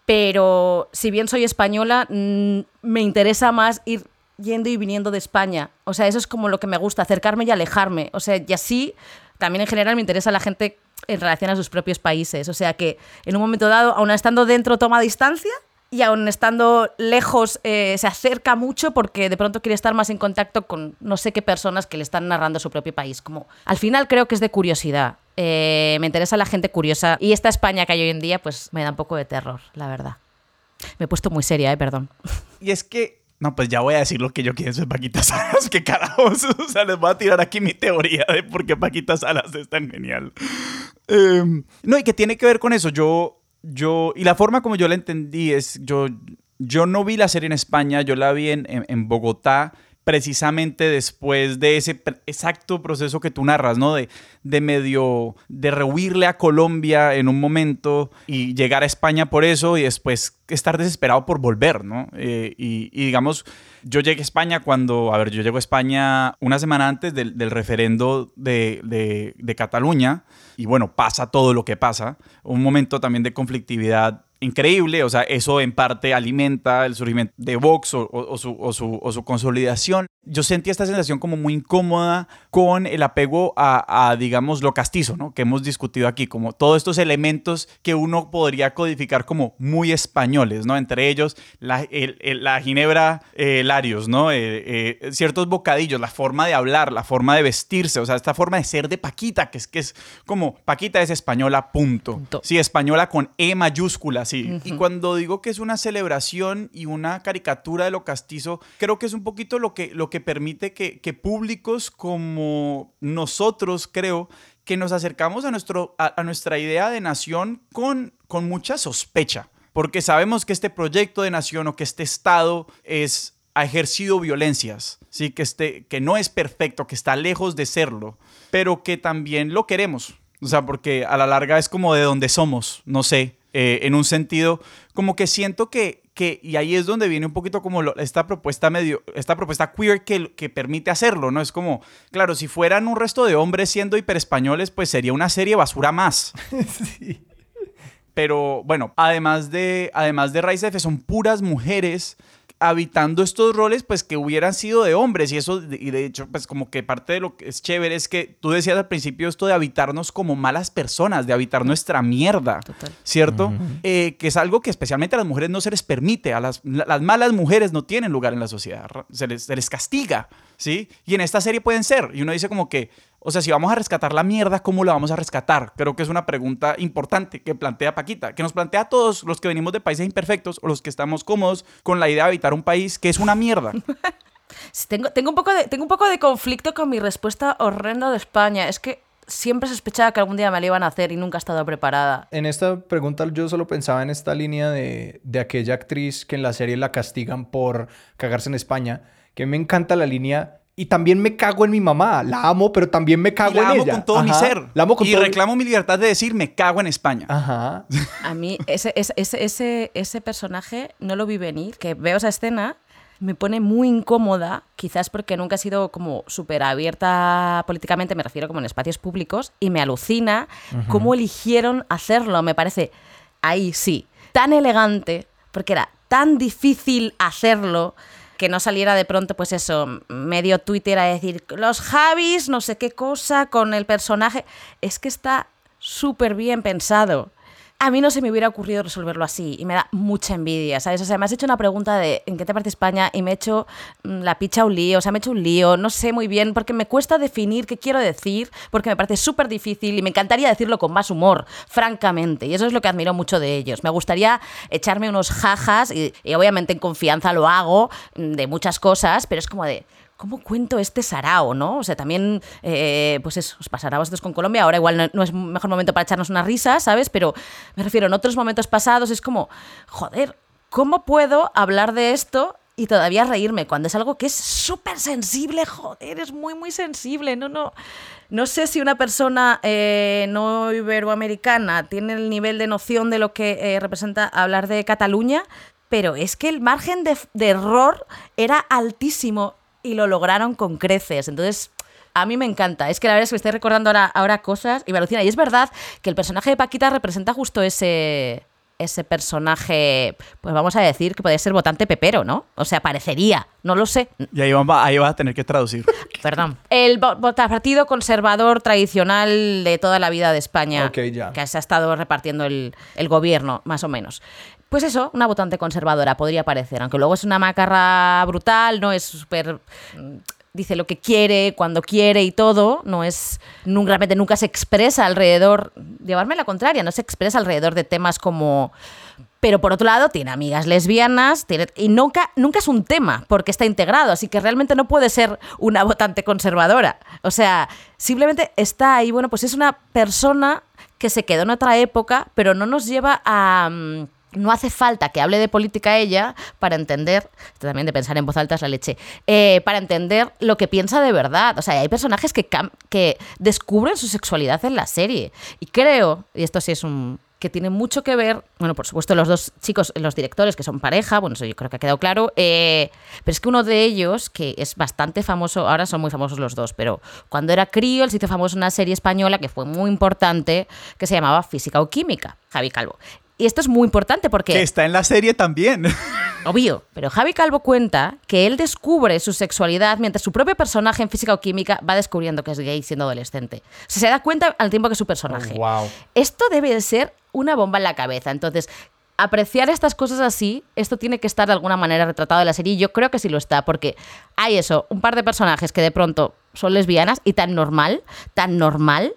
pero si bien soy española, mmm, me interesa más ir yendo y viniendo de España. O sea, eso es como lo que me gusta, acercarme y alejarme. O sea, y así también en general me interesa la gente en relación a sus propios países. O sea que en un momento dado, aun estando dentro, toma distancia y aun estando lejos eh, se acerca mucho porque de pronto quiere estar más en contacto con no sé qué personas que le están narrando su propio país. Como al final creo que es de curiosidad. Eh, me interesa la gente curiosa y esta España que hay hoy en día pues me da un poco de terror, la verdad. Me he puesto muy seria, eh, perdón. Y es que no, pues ya voy a decir lo que yo pienso de Paquita Salas. Que carajos. O sea, les voy a tirar aquí mi teoría de por qué Paquita Salas es tan genial. Eh, no, y que tiene que ver con eso. Yo, yo, y la forma como yo la entendí es, yo, yo no vi la serie en España, yo la vi en, en, en Bogotá precisamente después de ese exacto proceso que tú narras, ¿no? De, medio, de rehuirle a Colombia en un momento y llegar a España por eso y después estar desesperado por volver, ¿no? Eh, y, digamos, yo llegué a España cuando, a ver, yo llego a España una semana antes del, referendo de, de Cataluña y bueno, pasa todo lo que pasa, un momento también de conflictividad increíble, o sea, eso en parte alimenta el surgimiento de Vox o, o, o, su, su, o, su, consolidación. Yo sentí esta sensación como muy incómoda con el apego a, a, digamos, lo castizo, ¿no? Que hemos discutido aquí, como todos estos elementos que uno podría codificar como muy españoles, ¿no? Entre ellos la, el, el, la ginebra eh, Larios, ¿no? Eh, eh, ciertos bocadillos, la forma de hablar, la forma de vestirse, o sea, esta forma de ser de Paquita, que es, que es como, Paquita es española, punto. punto. Sí, española con E mayúscula, sí. Uh -huh. Y cuando digo que es una celebración y una caricatura de lo castizo, creo que es un poquito lo que, lo que permite que, que públicos como nosotros, creo, que nos acercamos a, nuestro, a, a nuestra idea de nación con, con mucha sospecha porque sabemos que este proyecto de nación o que este Estado es ha ejercido violencias, ¿sí? que, esté, que no es perfecto, que está lejos de serlo, pero que también lo queremos. O sea, porque a la larga es como de donde somos, no sé, eh, en un sentido, como que siento que, que, y ahí es donde viene un poquito como esta propuesta medio, esta propuesta queer que, que permite hacerlo, ¿no? Es como, claro, si fueran un resto de hombres siendo hiperespañoles, pues sería una serie basura más. sí. Pero bueno, además de, además de Rise F, son puras mujeres habitando estos roles pues que hubieran sido de hombres y eso y de hecho pues como que parte de lo que es chévere es que tú decías al principio esto de habitarnos como malas personas de habitar nuestra mierda cierto eh, que es algo que especialmente a las mujeres no se les permite a las, las malas mujeres no tienen lugar en la sociedad se les, se les castiga sí y en esta serie pueden ser y uno dice como que o sea, si vamos a rescatar la mierda, ¿cómo la vamos a rescatar? Creo que es una pregunta importante que plantea Paquita, que nos plantea a todos los que venimos de países imperfectos o los que estamos cómodos con la idea de habitar un país que es una mierda. tengo, tengo, un poco de, tengo un poco de conflicto con mi respuesta horrenda de España. Es que siempre sospechaba que algún día me la iban a hacer y nunca he estado preparada. En esta pregunta yo solo pensaba en esta línea de, de aquella actriz que en la serie la castigan por cagarse en España, que me encanta la línea y también me cago en mi mamá. La amo, pero también me cago y la en amo con todo mi ser. La amo con y reclamo mi libertad de decir me cago en España. Ajá. A mí ese, ese, ese, ese personaje no lo vi venir. Que veo esa escena me pone muy incómoda, quizás porque nunca he sido como súper abierta políticamente, me refiero como en espacios públicos, y me alucina cómo eligieron hacerlo. Me parece, ahí sí, tan elegante, porque era tan difícil hacerlo que no saliera de pronto, pues eso, medio Twitter a decir, los Javis, no sé qué cosa con el personaje. Es que está súper bien pensado a mí no se me hubiera ocurrido resolverlo así y me da mucha envidia, ¿sabes? O sea, me has hecho una pregunta de en qué te parte España y me he hecho mm, la picha un lío, o sea, me he hecho un lío, no sé muy bien, porque me cuesta definir qué quiero decir, porque me parece súper difícil y me encantaría decirlo con más humor, francamente, y eso es lo que admiro mucho de ellos. Me gustaría echarme unos jajas y, y obviamente en confianza lo hago mm, de muchas cosas, pero es como de ¿cómo cuento este sarao, no? O sea, también, eh, pues eso, os pasará a vosotros con Colombia. Ahora igual no, es mejor momento para echarnos una risa, ¿sabes? Pero me refiero, en otros momentos pasados es como, joder, ¿cómo puedo hablar de esto y todavía reírme cuando es algo que es súper sensible, joder, es muy, muy sensible. No, no, no sé si una persona eh, no iberoamericana tiene el nivel de noción de lo que eh, representa hablar de Cataluña, pero es que el margen de, de error era altísimo y lo lograron con creces. Entonces, a mí me encanta. Es que la verdad es que me estoy recordando ahora, ahora cosas y me alucina. Y es verdad que el personaje de Paquita representa justo ese, ese personaje, pues vamos a decir que podría ser votante pepero, ¿no? O sea, parecería, no lo sé. Y ahí va, ahí va a tener que traducir. Perdón. El partido conservador tradicional de toda la vida de España, ya. que se ha estado repartiendo el, el gobierno, más o menos. Pues eso, una votante conservadora podría parecer, aunque luego es una macarra brutal, no es súper mm, dice lo que quiere, cuando quiere y todo, no es nunca, realmente nunca se expresa alrededor, llevarme la contraria, no se expresa alrededor de temas como pero por otro lado tiene amigas lesbianas y nunca, nunca es un tema porque está integrado, así que realmente no puede ser una votante conservadora. O sea, simplemente está ahí, bueno, pues es una persona que se quedó en otra época, pero no nos lleva a... Mm, no hace falta que hable de política ella para entender, también de pensar en voz alta es la leche, eh, para entender lo que piensa de verdad. O sea, hay personajes que, que descubren su sexualidad en la serie. Y creo, y esto sí es un, que tiene mucho que ver, bueno, por supuesto los dos chicos, los directores que son pareja, bueno, eso yo creo que ha quedado claro, eh, pero es que uno de ellos, que es bastante famoso, ahora son muy famosos los dos, pero cuando era crío, él se hizo famoso una serie española que fue muy importante, que se llamaba Física o Química, Javi Calvo. Y esto es muy importante porque... Que está en la serie también. Obvio, pero Javi Calvo cuenta que él descubre su sexualidad mientras su propio personaje en física o química va descubriendo que es gay siendo adolescente. O sea, se da cuenta al tiempo que su personaje. wow. Esto debe de ser una bomba en la cabeza. Entonces, apreciar estas cosas así, esto tiene que estar de alguna manera retratado en la serie. Y yo creo que sí lo está, porque hay eso, un par de personajes que de pronto son lesbianas y tan normal, tan normal,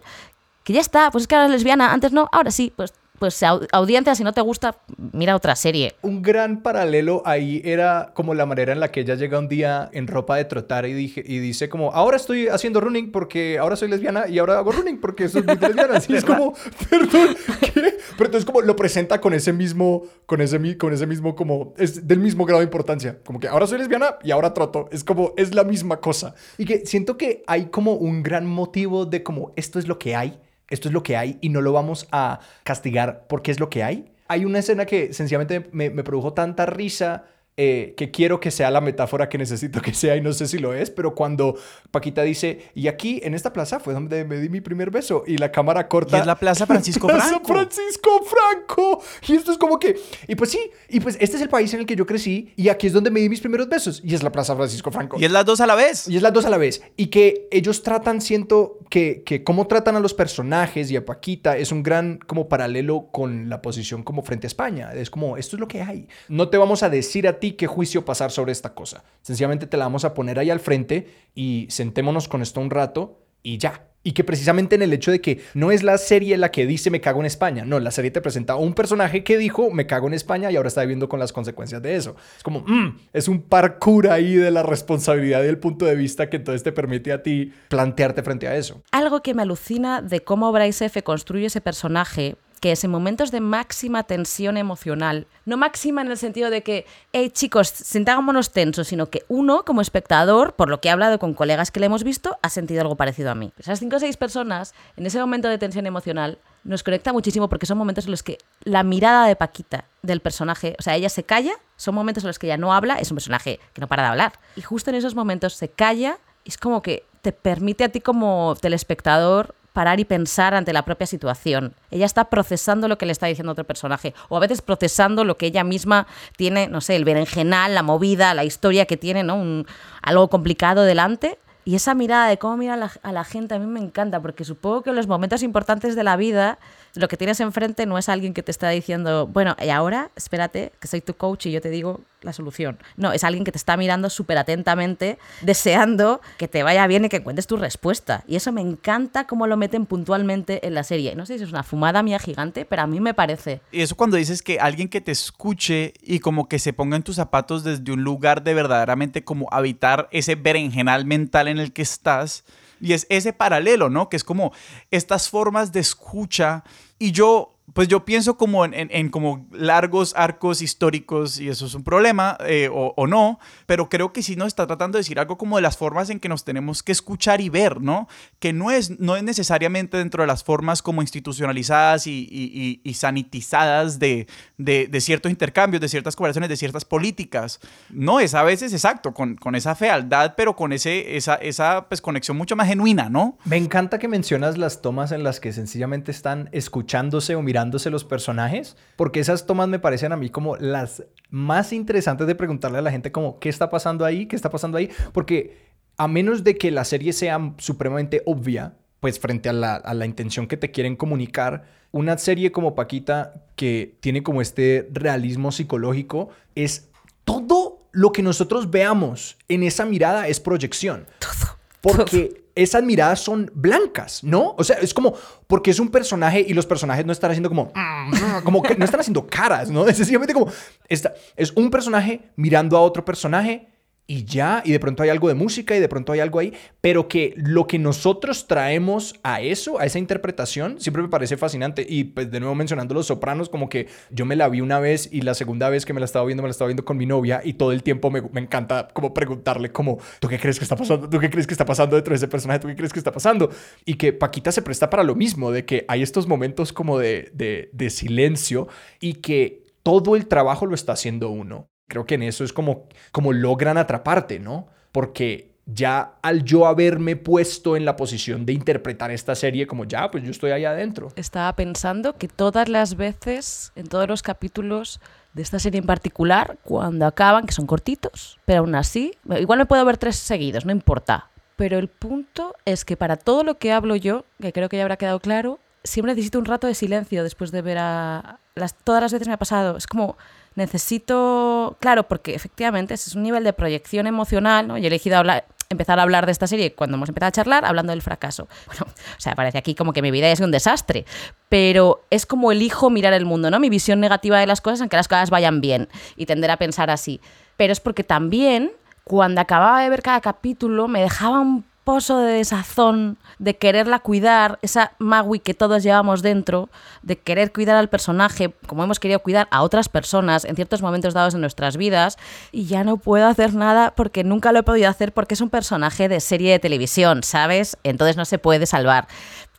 que ya está, pues es que ahora es lesbiana, antes no, ahora sí, pues pues audiencia, si no te gusta, mira otra serie. Un gran paralelo ahí era como la manera en la que ella llega un día en ropa de trotar y, dije, y dice como, ahora estoy haciendo running porque ahora soy lesbiana y ahora hago running porque soy lesbiana. Así es como, perdón, ¿qué? Pero entonces como lo presenta con ese mismo, con ese, con ese mismo como, es del mismo grado de importancia. Como que ahora soy lesbiana y ahora troto. Es como, es la misma cosa. Y que siento que hay como un gran motivo de como, esto es lo que hay esto es lo que hay y no lo vamos a castigar porque es lo que hay. Hay una escena que sencillamente me, produjo tanta risa eh, que quiero que sea la metáfora que necesito que sea y no sé si lo es, pero cuando Paquita dice, y aquí en esta plaza fue donde me di mi primer beso y la cámara corta. Y es la Plaza Francisco Franco. Francisco Franco. Y esto es como que, y pues sí, y pues este es el país en el que yo crecí y aquí es donde me di mis primeros besos y es la Plaza Francisco Franco. Y es las dos a la vez. Y es las dos a la vez. Y que ellos tratan, siento que, que cómo tratan a los personajes y a Paquita es un gran como paralelo con la posición como frente a España. Es como, esto es lo que hay. No te vamos a decir a qué juicio pasar sobre esta cosa. Sencillamente te la vamos a poner ahí al frente y sentémonos con esto un rato y ya. Y que precisamente en el hecho de que no es la serie la que dice me cago en España, no, la serie te presenta un personaje que dijo me cago en España y ahora está viviendo con las consecuencias de eso. Es como, mm, es un parkour ahí de la responsabilidad y el punto de vista que entonces te permite a ti plantearte frente a eso. Algo que me alucina de cómo Bryce F. construye ese personaje que es en momentos de máxima tensión emocional, no máxima en el sentido de que, hey chicos, sentámonos tensos, sino que uno, como espectador, por lo que he hablado con colegas que le hemos visto, ha sentido algo parecido a mí. Esas cinco o seis personas, en ese momento de tensión emocional, nos conecta muchísimo porque son momentos en los que la mirada de Paquita, del personaje, o sea, ella se calla, son momentos en los que ella no habla, es un personaje que no para de hablar. Y justo en esos momentos se calla, y es como que te permite a ti como telespectador parar y pensar ante la propia situación. Ella está procesando lo que le está diciendo otro personaje, o a veces procesando lo que ella misma tiene, no sé, el berenjenal, la movida, la historia que tiene, ¿no? Algo complicado delante. Y esa mirada de cómo mira a la gente a mí me encanta, porque supongo que en los momentos importantes de la vida lo que tienes enfrente no es alguien que te está diciendo, bueno, y ahora espérate, que soy tu coach y yo te digo la solución. No, es alguien que te está mirando súper atentamente, deseando que te vaya bien y que encuentres tu respuesta. Y eso me encanta cómo lo meten puntualmente en la serie. No sé si es una fumada mía gigante, pero a mí me parece. Y eso cuando dices que alguien que te escuche y como que se ponga en tus zapatos desde un lugar de verdaderamente como habitar ese berenjenal mental en el que estás. Y es ese paralelo, ¿no? Que es como estas formas de escucha. Y yo pues yo pienso como en, como largos arcos históricos y eso es un problema eh, o, no, pero creo que sí nos está tratando de decir algo como de las formas en que nos tenemos que escuchar y ver, ¿no? Que no es, no es necesariamente dentro de las formas como institucionalizadas y, sanitizadas de, de, ciertos intercambios, de ciertas conversaciones, de ciertas políticas. No, es a veces exacto, con, con esa fealdad, pero con ese, esa, esa pues, conexión mucho más genuina, ¿no? Me encanta que mencionas las tomas en las que sencillamente están escuchándose o mirándose los personajes, porque esas tomas me parecen a mí como las más interesantes de preguntarle a la gente como, ¿qué está pasando ahí? ¿Qué está pasando ahí? Porque a menos de que la serie sea supremamente obvia, pues frente a la, a la intención que te quieren comunicar, una serie como Paquita, que tiene como este realismo psicológico, es todo lo que nosotros veamos en esa mirada es proyección. Todo. Porque esas miradas son blancas, ¿no? O sea, es como porque es un personaje y los personajes no están haciendo como, como que no están haciendo caras, ¿no? Es sencillamente como, esta, es un personaje mirando a otro personaje y ya, y de pronto hay algo de música y de pronto hay algo ahí, pero que lo que nosotros traemos a eso, a esa interpretación, siempre me parece fascinante. Y pues de nuevo mencionando Los Sopranos, como que yo me la vi una vez y la segunda vez que me la estaba viendo, me la estaba viendo con mi novia y todo el tiempo me, me encanta como preguntarle como, ¿tú qué crees que está pasando? ¿Tú qué crees que está pasando dentro de ese personaje? ¿Tú qué crees que está pasando? Y que Paquita se presta para lo mismo, de que hay estos momentos como de, de, de silencio y que todo el trabajo lo está haciendo uno. Creo que en eso es como, como logran atraparte, ¿no? Porque ya al yo haberme puesto en la posición de interpretar esta serie como ya, pues yo estoy ahí adentro. Estaba pensando que todas las veces, en todos los capítulos de esta serie en particular, cuando acaban, que son cortitos, pero aún así, igual me puedo ver tres seguidos, no importa. Pero el punto es que para todo lo que hablo yo, que creo que ya habrá quedado claro, siempre necesito un rato de silencio después de ver a... Las, todas las veces me ha pasado. Es como necesito, claro, porque efectivamente es un nivel de proyección emocional, ¿no? Y he elegido hablar, empezar a hablar de esta serie cuando hemos empezado a charlar, hablando del fracaso. Bueno, o sea, parece aquí como que mi vida es un desastre, pero es como elijo mirar el mundo, ¿no? Mi visión negativa de las cosas, aunque las cosas vayan bien, y tender a pensar así. Pero es porque también, cuando acababa de ver cada capítulo, me dejaba un pozo de desazón, de quererla cuidar, esa Magui que todos llevamos dentro, de querer cuidar al personaje como hemos querido cuidar a otras personas en ciertos momentos dados en nuestras vidas, y ya no puedo hacer nada porque nunca lo he podido hacer porque es un personaje de serie de televisión, ¿sabes? Entonces no se puede salvar.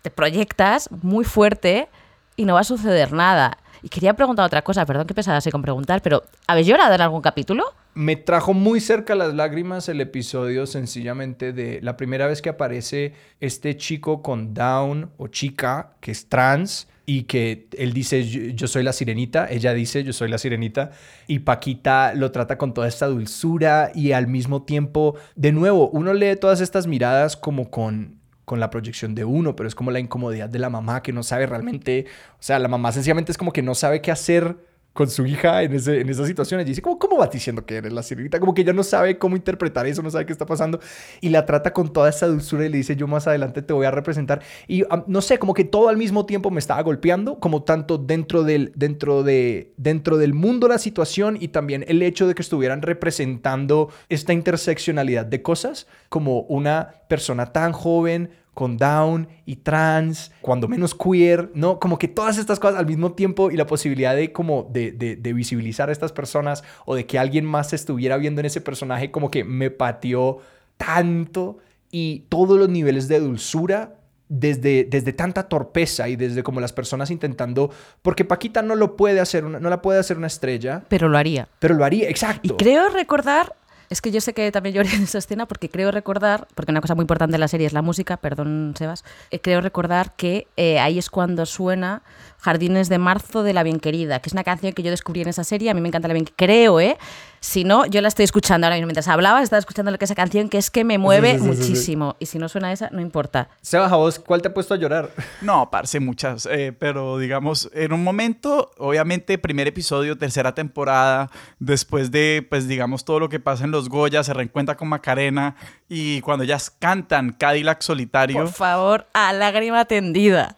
Te proyectas muy fuerte y no va a suceder nada. Y quería preguntar otra cosa, perdón que pesada así con preguntar, pero ¿habéis llorado en algún capítulo? Me trajo muy cerca las lágrimas el episodio sencillamente de la primera vez que aparece este chico con Down o chica que es trans y que él dice yo, soy la sirenita, ella dice yo soy la sirenita y Paquita lo trata con toda esta dulzura y al mismo tiempo, de nuevo, uno lee todas estas miradas como con con la proyección de uno, pero es como la incomodidad de la mamá que no sabe realmente, o sea, la mamá sencillamente es como que no sabe qué hacer con su hija en, ese, en esas situaciones. Y dice, ¿cómo, ¿cómo va diciendo que eres la sirenita? Como que ella no sabe cómo interpretar eso, no sabe qué está pasando. Y la trata con toda esa dulzura y le dice, yo más adelante te voy a representar. Y no sé, como que todo al mismo tiempo me estaba golpeando, como tanto dentro del, dentro, de, dentro del mundo la situación y también el hecho de que estuvieran representando esta interseccionalidad de cosas, como una persona tan joven, con down y trans, cuando menos queer, ¿no? Como que todas estas cosas al mismo tiempo y la posibilidad de como de, de, de, visibilizar a estas personas o de que alguien más se estuviera viendo en ese personaje como que me pateó tanto y todos los niveles de dulzura desde, desde tanta torpeza y desde como las personas intentando, porque Paquita no lo puede hacer, una, no la puede hacer una estrella. Pero lo haría. Pero lo haría, exacto. Y creo recordar es que yo sé que también lloré en esa escena porque creo recordar, porque una cosa muy importante de la serie es la música, perdón Sebas, eh, creo recordar que eh, ahí es cuando suena Jardines de Marzo de La Bien Querida, que es una canción que yo descubrí en esa serie, a mí me encanta La Bien Creo, ¿eh? Si no, yo la estoy escuchando ahora mismo. Mientras hablaba, estaba escuchando lo que esa canción que es que me mueve sí, sí, sí, muchísimo. Y si no suena esa, no importa. Sebas, a vos, ¿cuál te ha puesto a llorar? No, parce, muchas. Eh, pero digamos, en un momento, obviamente, primer episodio, tercera temporada, después de, pues digamos, todo lo que pasa en los Goya, se reencuentra con Macarena y cuando ellas cantan Cadillac Solitario. Por favor, a lágrima tendida.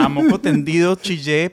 A moco tendido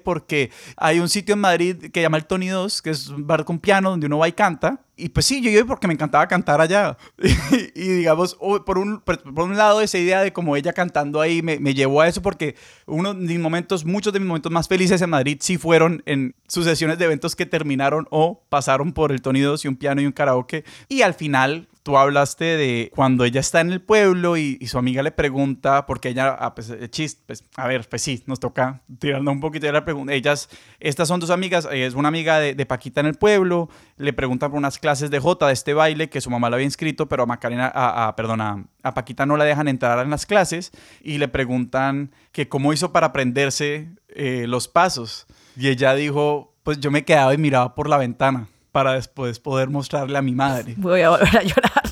porque hay un sitio en Madrid que llama el Tony 2, que es un bar con piano donde uno va y canta. Y pues sí, yo iba porque me encantaba cantar allá. y, digamos, por un, por un lado, esa idea de como ella cantando ahí me, me, llevó a eso porque uno de mis momentos, muchos de mis momentos más felices en Madrid sí fueron en sucesiones de eventos que terminaron o pasaron por el Tony 2 y un piano y un karaoke. Y al final tú hablaste de cuando ella está en el pueblo y, su amiga le pregunta, porque ella, ah, pues, chist, pues, a ver, pues sí, nos toca tirando un poquito de la pregunta. Ellas, estas son dos amigas, es una amiga de, de, Paquita en el pueblo, le pregunta por unas clases de Jota de este baile que su mamá la había inscrito, pero a Macarena, a, a, perdona, a Paquita no la dejan entrar en las clases y le preguntan que cómo hizo para aprenderse eh, los pasos. Y ella dijo, pues yo me quedaba y miraba por la ventana para después poder mostrarle a mi madre. Voy a volver a llorar.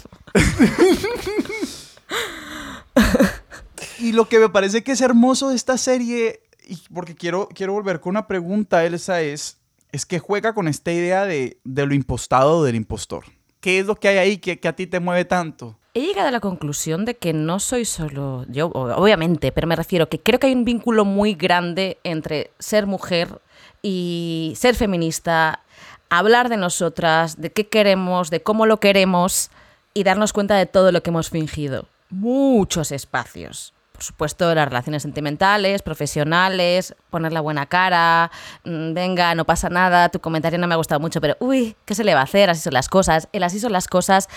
y lo que me parece que es hermoso de esta serie, y porque quiero, quiero volver con una pregunta, Elsa, es, es que juega con esta idea de, de lo impostado del impostor. ¿Qué es lo que hay ahí que, que a ti te mueve tanto? He llegado a la conclusión de que no soy solo yo, obviamente, pero me refiero que creo que hay un vínculo muy grande entre ser mujer y ser feminista, hablar de nosotras, de qué queremos, de cómo lo queremos y darnos cuenta de todo lo que hemos fingido. Muchos espacios. Por supuesto, las relaciones sentimentales, profesionales, poner la buena cara, mm, venga, no pasa nada, tu comentario no me ha gustado mucho, pero uy, ¿qué se le va a hacer? Así son las cosas. El así son las cosas,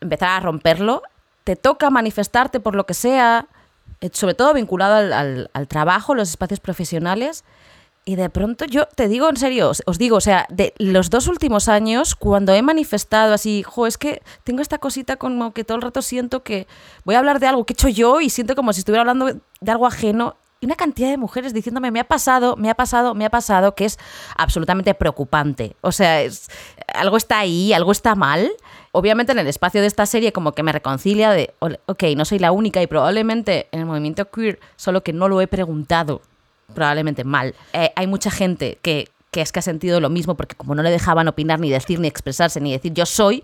empezar a romperlo, te toca manifestarte por lo que sea, eh, sobre todo vinculado al, trabajo, los espacios profesionales, y de pronto yo te digo en serio, os digo, o sea, de los dos últimos años, cuando he manifestado así, jo, es que tengo esta cosita como que todo el rato siento que voy a hablar de algo que he hecho yo y siento como si estuviera hablando de algo ajeno. Y una cantidad de mujeres diciéndome, me ha pasado, me ha pasado, me ha pasado, que es absolutamente preocupante. O sea, es, algo está ahí, algo está mal. Obviamente en el espacio de esta serie como que me reconcilia de, ok, no soy la única y probablemente en el movimiento queer, solo que no lo he preguntado probablemente mal. Eh, hay mucha gente que, que es que ha sentido lo mismo porque como no le dejaban opinar, ni decir, ni expresarse, ni decir yo soy,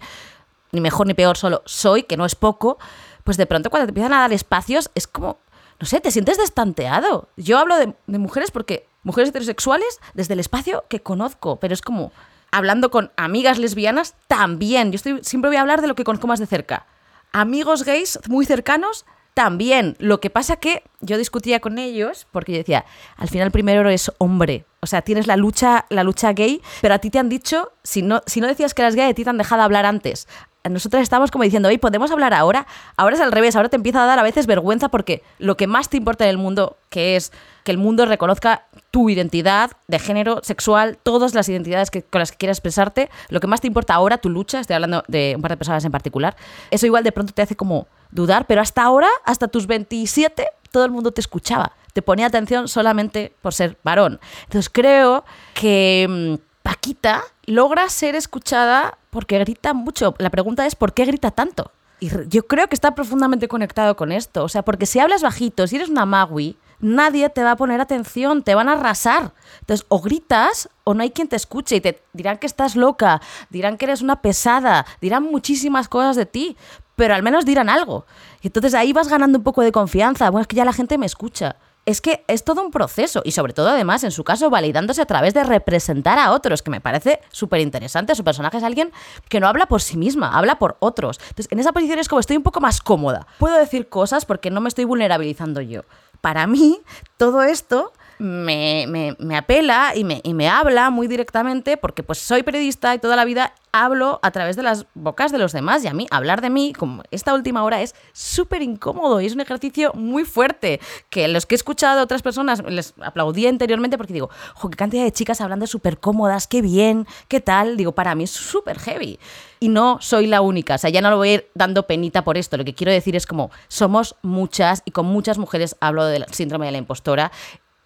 ni mejor ni peor, solo soy, que no es poco, pues de pronto cuando te empiezan a dar espacios es como, no sé, te sientes destanteado. Yo hablo de, de mujeres porque mujeres heterosexuales desde el espacio que conozco, pero es como hablando con amigas lesbianas también. Yo estoy, siempre voy a hablar de lo que conozco más de cerca. Amigos gays muy cercanos también. Lo que pasa que yo discutía con ellos porque yo decía, al final primero eres hombre. O sea, tienes la lucha, la lucha gay, pero a ti te han dicho, si no, si no decías que eras gay, a ti te han dejado hablar antes. Nosotros estamos como diciendo, oye, ¿podemos hablar ahora? Ahora es al revés, ahora te empieza a dar a veces vergüenza porque lo que más te importa en el mundo, que es que el mundo reconozca tu identidad de género, sexual, todas las identidades que, con las que quieras expresarte, lo que más te importa ahora, tu lucha, estoy hablando de un par de personas en particular, eso igual de pronto te hace como dudar, pero hasta ahora, hasta tus 27, todo el mundo te escuchaba, te ponía atención solamente por ser varón. Entonces creo que mm, Paquita logra ser escuchada porque grita mucho. La pregunta es, ¿por qué grita tanto? Y yo creo que está profundamente conectado con esto. O sea, porque si hablas bajito, si eres una magui, nadie te va a poner atención, te van a arrasar. Entonces, o gritas o no hay quien te escuche y te dirán que estás loca, dirán que eres una pesada, dirán muchísimas cosas de ti, pero al menos dirán algo. Y entonces ahí vas ganando un poco de confianza. Bueno, es que ya la gente me escucha. Es que es todo un proceso y sobre todo además en su caso validándose a través de representar a otros, que me parece súper interesante. Su personaje es alguien que no habla por sí misma, habla por otros. Entonces en esa posición es como estoy un poco más cómoda. Puedo decir cosas porque no me estoy vulnerabilizando yo. Para mí todo esto me, me, apela y me, me habla muy directamente porque pues soy periodista y toda la vida hablo a través de las bocas de los demás y a mí hablar de mí como esta última hora es súper incómodo y es un ejercicio muy fuerte que los que he escuchado a otras personas les aplaudí anteriormente porque digo, jo, qué cantidad de chicas hablando súper cómodas, qué bien, qué tal, digo, para mí es súper heavy y no soy la única, o sea, ya no lo voy a ir dando penita por esto, lo que quiero decir es como somos muchas y con muchas mujeres hablo del síndrome de la impostora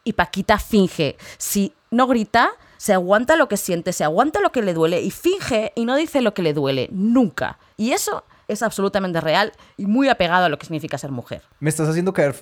y Paquita finge. Si no grita, se aguanta lo que siente, se aguanta lo que le duele y finge y no dice lo que le duele, nunca. Y eso es absolutamente real y muy apegado a lo que significa ser mujer. Me estás haciendo caer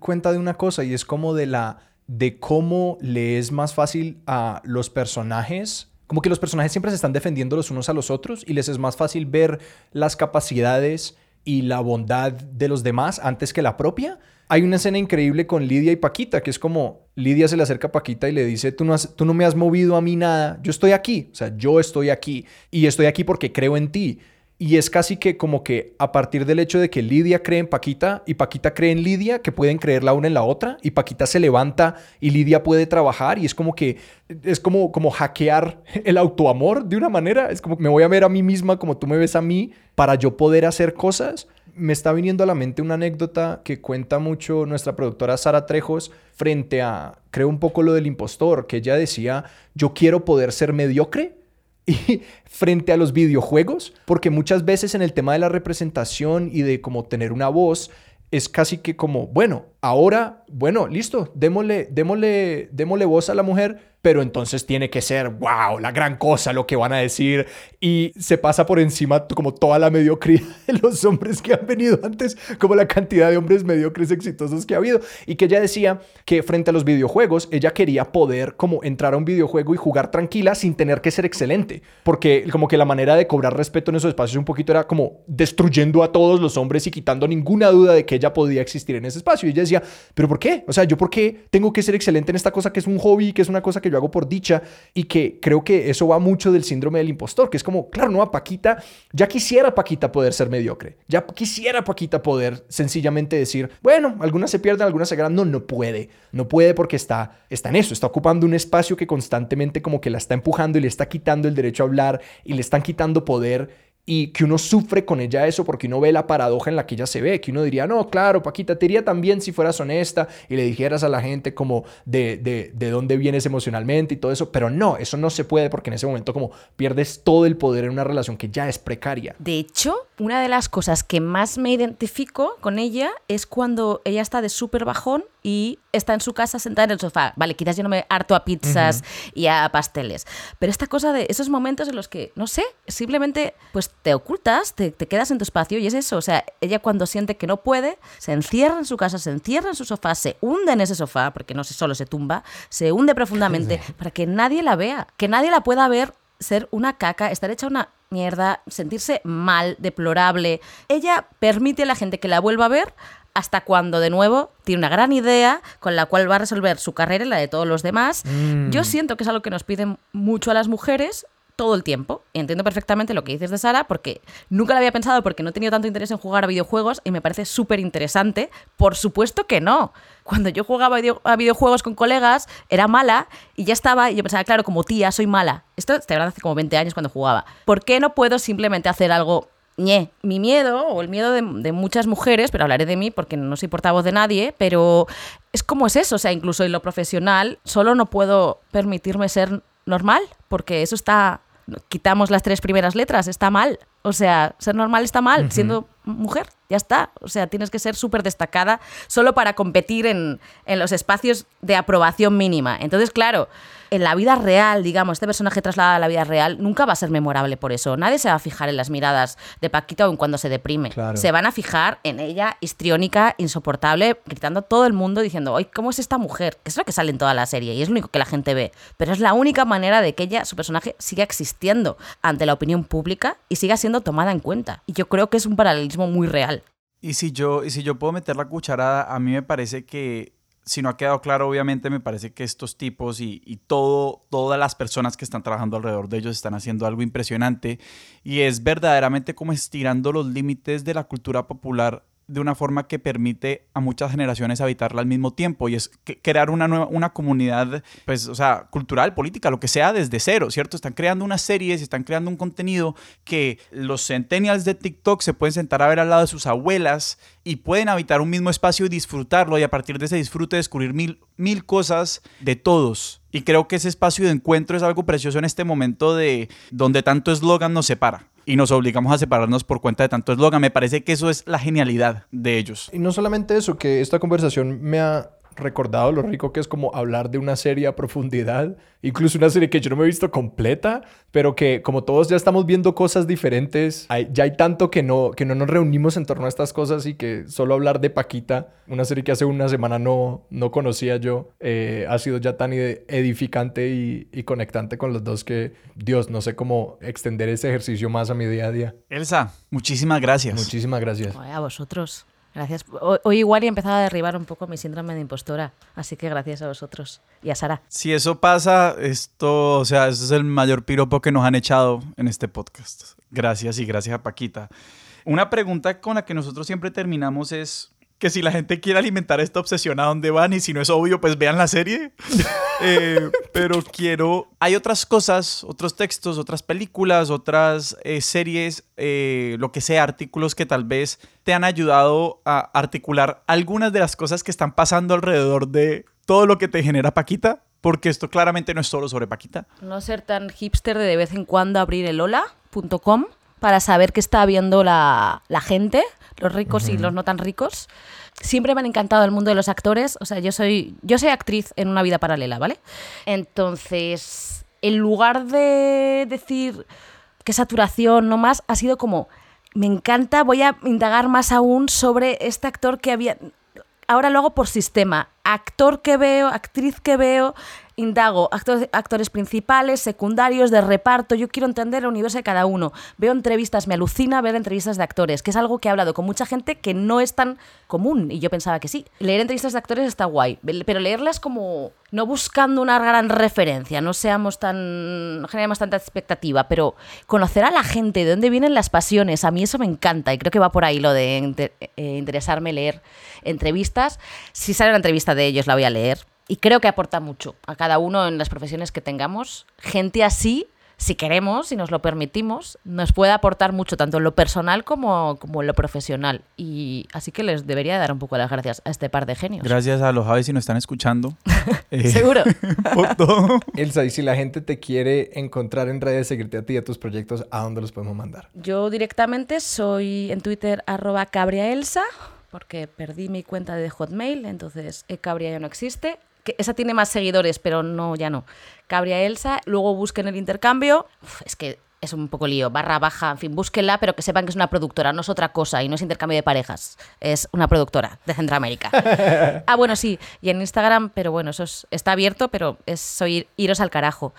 cuenta de una cosa y es como de la de cómo le es más fácil a los personajes, como que los personajes siempre se están defendiendo los unos a los otros y les es más fácil ver las capacidades y la bondad de los demás antes que la propia. Hay una escena increíble con Lidia y Paquita, que es como Lidia se le acerca a Paquita y le dice, tú no, tú no me has movido a mí nada, yo estoy aquí, o sea, yo estoy aquí y estoy aquí porque creo en ti. Y es casi que como que a partir del hecho de que Lidia cree en Paquita y Paquita cree en Lidia, que pueden creer la una en la otra, y Paquita se levanta y Lidia puede trabajar, y es como que es como, como hackear el autoamor de una manera. Es como que me voy a ver a mí misma como tú me ves a mí para yo poder hacer cosas. Me está viniendo a la mente una anécdota que cuenta mucho nuestra productora Sara Trejos frente a, creo un poco lo del impostor, que ella decía, yo quiero poder ser mediocre frente a los videojuegos, porque muchas veces en el tema de la representación y de como tener una voz, es casi que como, bueno, ahora, bueno, listo, démosle, démosle, démosle voz a la mujer, pero entonces tiene que ser, wow, la gran cosa, lo que van a decir, y se pasa por encima como toda la mediocridad de los hombres que han venido antes, como la cantidad de hombres mediocres exitosos que ha habido, y que ella decía que frente a los videojuegos, ella quería poder como entrar a un videojuego y jugar tranquila sin tener que ser excelente, porque como que la manera de cobrar respeto en esos espacios un poquito era como destruyendo a todos los hombres y quitando ninguna duda de que ella podía existir en ese espacio, y ella decía, pero ¿por qué? O sea, ¿yo por qué tengo que ser excelente en esta cosa que es un hobby, que es una cosa que yo hago por dicha y que creo que eso va mucho del síndrome del impostor, que es como, claro, no, a Paquita, ya quisiera Paquita poder ser mediocre, ya quisiera Paquita poder sencillamente decir, bueno, algunas se pierden, algunas se ganan, no, no puede, no puede porque está, está en eso, está ocupando un espacio que constantemente como que la está empujando y le está quitando el derecho a hablar y le están quitando poder y que uno sufre con ella eso porque uno ve la paradoja en la que ella se ve, que uno diría, no, claro, Paquita, te iría también si fueras honesta y le dijeras a la gente como de, de, de dónde vienes emocionalmente y todo eso, pero no, eso no se puede porque en ese momento como pierdes todo el poder en una relación que ya es precaria. De hecho, una de las cosas que más me identifico con ella es cuando ella está de súper bajón y está en su casa sentada en el sofá. Vale, quizás yo no me harto a pizzas y a pasteles, pero esta cosa de esos momentos en los que, no sé, simplemente pues te ocultas, te, te quedas en tu espacio y es eso. O sea, ella cuando siente que no puede, se encierra en su casa, se encierra en su sofá, se hunde en ese sofá, porque no se solo se tumba, se hunde profundamente para que nadie la vea, que nadie la pueda ver ser una caca, estar hecha una mierda, sentirse mal, deplorable. Ella permite a la gente que la vuelva a ver hasta cuando de nuevo tiene una gran idea con la cual va a resolver su carrera y la de todos los demás. Mm. Yo siento que es algo que nos piden mucho a las mujeres todo el tiempo. Entiendo perfectamente lo que dices de Sara porque nunca lo había pensado porque no he tenido tanto interés en jugar a videojuegos y me parece súper interesante. Por supuesto que no. Cuando yo jugaba a video- a videojuegos con colegas era mala y ya estaba y yo pensaba, claro, como tía soy mala. Esto te hace como 20 años cuando jugaba. ¿Por qué no puedo simplemente hacer algo ñe. Mi miedo, o el miedo de, de muchas mujeres, pero hablaré de mí porque no soy portavoz de nadie, pero es como es eso, o sea, incluso en lo profesional, solo no puedo permitirme ser normal, porque eso está, quitamos las tres primeras letras, está mal. O sea, ser normal está mal, siendo mujer, ya está. O sea, tienes que ser súper destacada solo para competir en, en los espacios de aprobación mínima. Entonces, claro, en la vida real, digamos, este personaje trasladado a la vida real, nunca va a ser memorable por eso. Nadie se va a fijar en las miradas de Paquita en cuando se deprime. Claro. Se van a fijar en ella, histriónica, insoportable, gritando a todo el mundo diciendo, ¡ay, cómo es esta mujer! Que es lo que sale en toda la serie y es lo único que la gente ve. Pero es la única manera de que ella, su personaje, siga existiendo ante la opinión pública y siga siendo tomada en cuenta. Y yo creo que es un paralelismo muy real. Y si yo, y si yo puedo meter la cucharada, a mí me parece que, si no ha quedado claro, obviamente me parece que estos tipos y, y todo, todas las personas que están trabajando alrededor de ellos están haciendo algo impresionante. Y es verdaderamente como estirando los límites de la cultura popular de una forma que permite a muchas generaciones habitarla al mismo tiempo y es crear una nueva una comunidad pues o sea cultural política lo que sea desde cero cierto están creando unas series están creando un contenido que los centennials de TikTok se pueden sentar a ver al lado de sus abuelas y pueden habitar un mismo espacio y disfrutarlo y a partir de ese disfrute descubrir mil mil cosas de todos. Y creo que ese espacio de encuentro es algo precioso en este momento de donde tanto eslogan nos separa y nos obligamos a separarnos por cuenta de tanto eslogan. Me parece que eso es la genialidad de ellos. Y no solamente eso, que esta conversación me ha recordado lo rico que es como hablar de una serie a profundidad, incluso una serie que yo no me he visto completa, pero que como todos ya estamos viendo cosas diferentes, hay- ya hay tanto que no, que no nos reunimos en torno a estas cosas y que solo hablar de Paquita, una serie que hace una semana no, no conocía yo, eh, ha sido ya tan edificante y, y conectante con los dos que, Dios, no sé cómo extender ese ejercicio más a mi día a día. Elsa, muchísimas gracias. Muchísimas gracias. A vosotros. Gracias. Hoy, igual he empezado a derribar un poco mi síndrome de impostora, así que gracias a vosotros y a Sara. Si eso pasa, esto, o sea, ese es el mayor piropo que nos han echado en este podcast. Gracias y gracias a Paquita. Una pregunta con la que nosotros siempre terminamos es que si la gente quiere alimentar esta obsesión a dónde van y si no es obvio, pues vean la serie. Eh, pero quiero... Hay otras cosas, otros textos, otras películas, otras eh, series, eh, lo que sea, artículos que tal vez te han ayudado a articular algunas de las cosas que están pasando alrededor de todo lo que te genera Paquita. Porque esto claramente no es solo sobre Paquita. No ser tan hipster de de vez en cuando abrir el hola.com para saber qué está viendo la, la gente, los ricos y los no tan ricos. Siempre me han encantado el mundo de los actores. O sea, yo soy, yo soy actriz en una vida paralela, ¿vale? Entonces, en lugar de decir qué saturación, no más, ha sido como, me encanta, voy a indagar más aún sobre este actor que había... Ahora lo hago por sistema. Actor que veo, actriz que veo, indago actores, principales, secundarios, de reparto. Yo quiero entender el universo de cada uno. Veo entrevistas, me alucina ver entrevistas de actores, que es algo que he hablado con mucha gente que no es tan común. Y yo pensaba que sí. Leer entrevistas de actores está guay, pero leerlas como no buscando una gran referencia, no seamos tan. generemos tanta expectativa, pero conocer a la gente, de dónde vienen las pasiones, a mí eso me encanta y creo que va por ahí lo de eh, interesarme leer entrevistas. Si sale una entrevista de ellos, la voy a leer. Y creo que aporta mucho a cada uno en las profesiones que tengamos. Gente así, si queremos, si nos lo permitimos, nos puede aportar mucho, tanto en lo personal como, como en lo profesional. Y así que les debería dar un poco las gracias a este par de genios. Gracias a los Javis si nos están escuchando. Eh, Seguro. por todo. Elsa, y si la gente te quiere encontrar en redes, seguirte a ti y a tus proyectos, ¿a dónde los podemos mandar? Yo directamente soy en Twitter arroba cabriaelsa, porque perdí mi cuenta de Hotmail, entonces eh, Cabria ya no existe. Que esa tiene más seguidores, pero no, ya no. Cabria Elsa, luego busquen el intercambio. Uf, es que es un poco lío, barra baja, en fin, búsquenla, pero que sepan que es una productora, no es otra cosa y no es intercambio de parejas, es una productora de Centroamérica. ah, bueno, sí, y en Instagram, pero bueno, eso es- está abierto, pero es soy iros al carajo.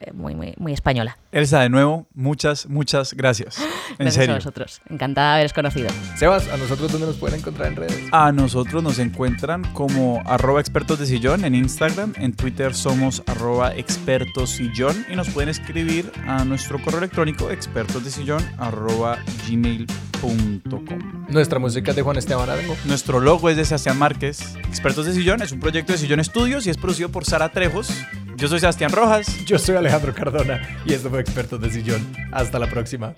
Eh, muy, muy, muy española. Elsa, de nuevo, muchas, muchas gracias. En Gracias serio. a vosotros. Encantada de haberos conocido. Sebas, ¿a nosotros dónde nos pueden encontrar en redes? A nosotros nos encuentran como arroba expertos de sillón en Instagram, en Twitter somos arroba expertos sillón y nos pueden escribir a nuestro correo electrónico expertos de sillón arroba gmail.com. Nuestra música es de Juan Esteban Arango. Nuestro logo es de Sebastián Márquez. Expertos de Sillón es un proyecto de Sillón Estudios y es producido por Sara Trejos. Yo soy Sebastián Rojas. Yo soy Alejandro Cardona y esto fue Expertos de Sillón. Hasta la próxima.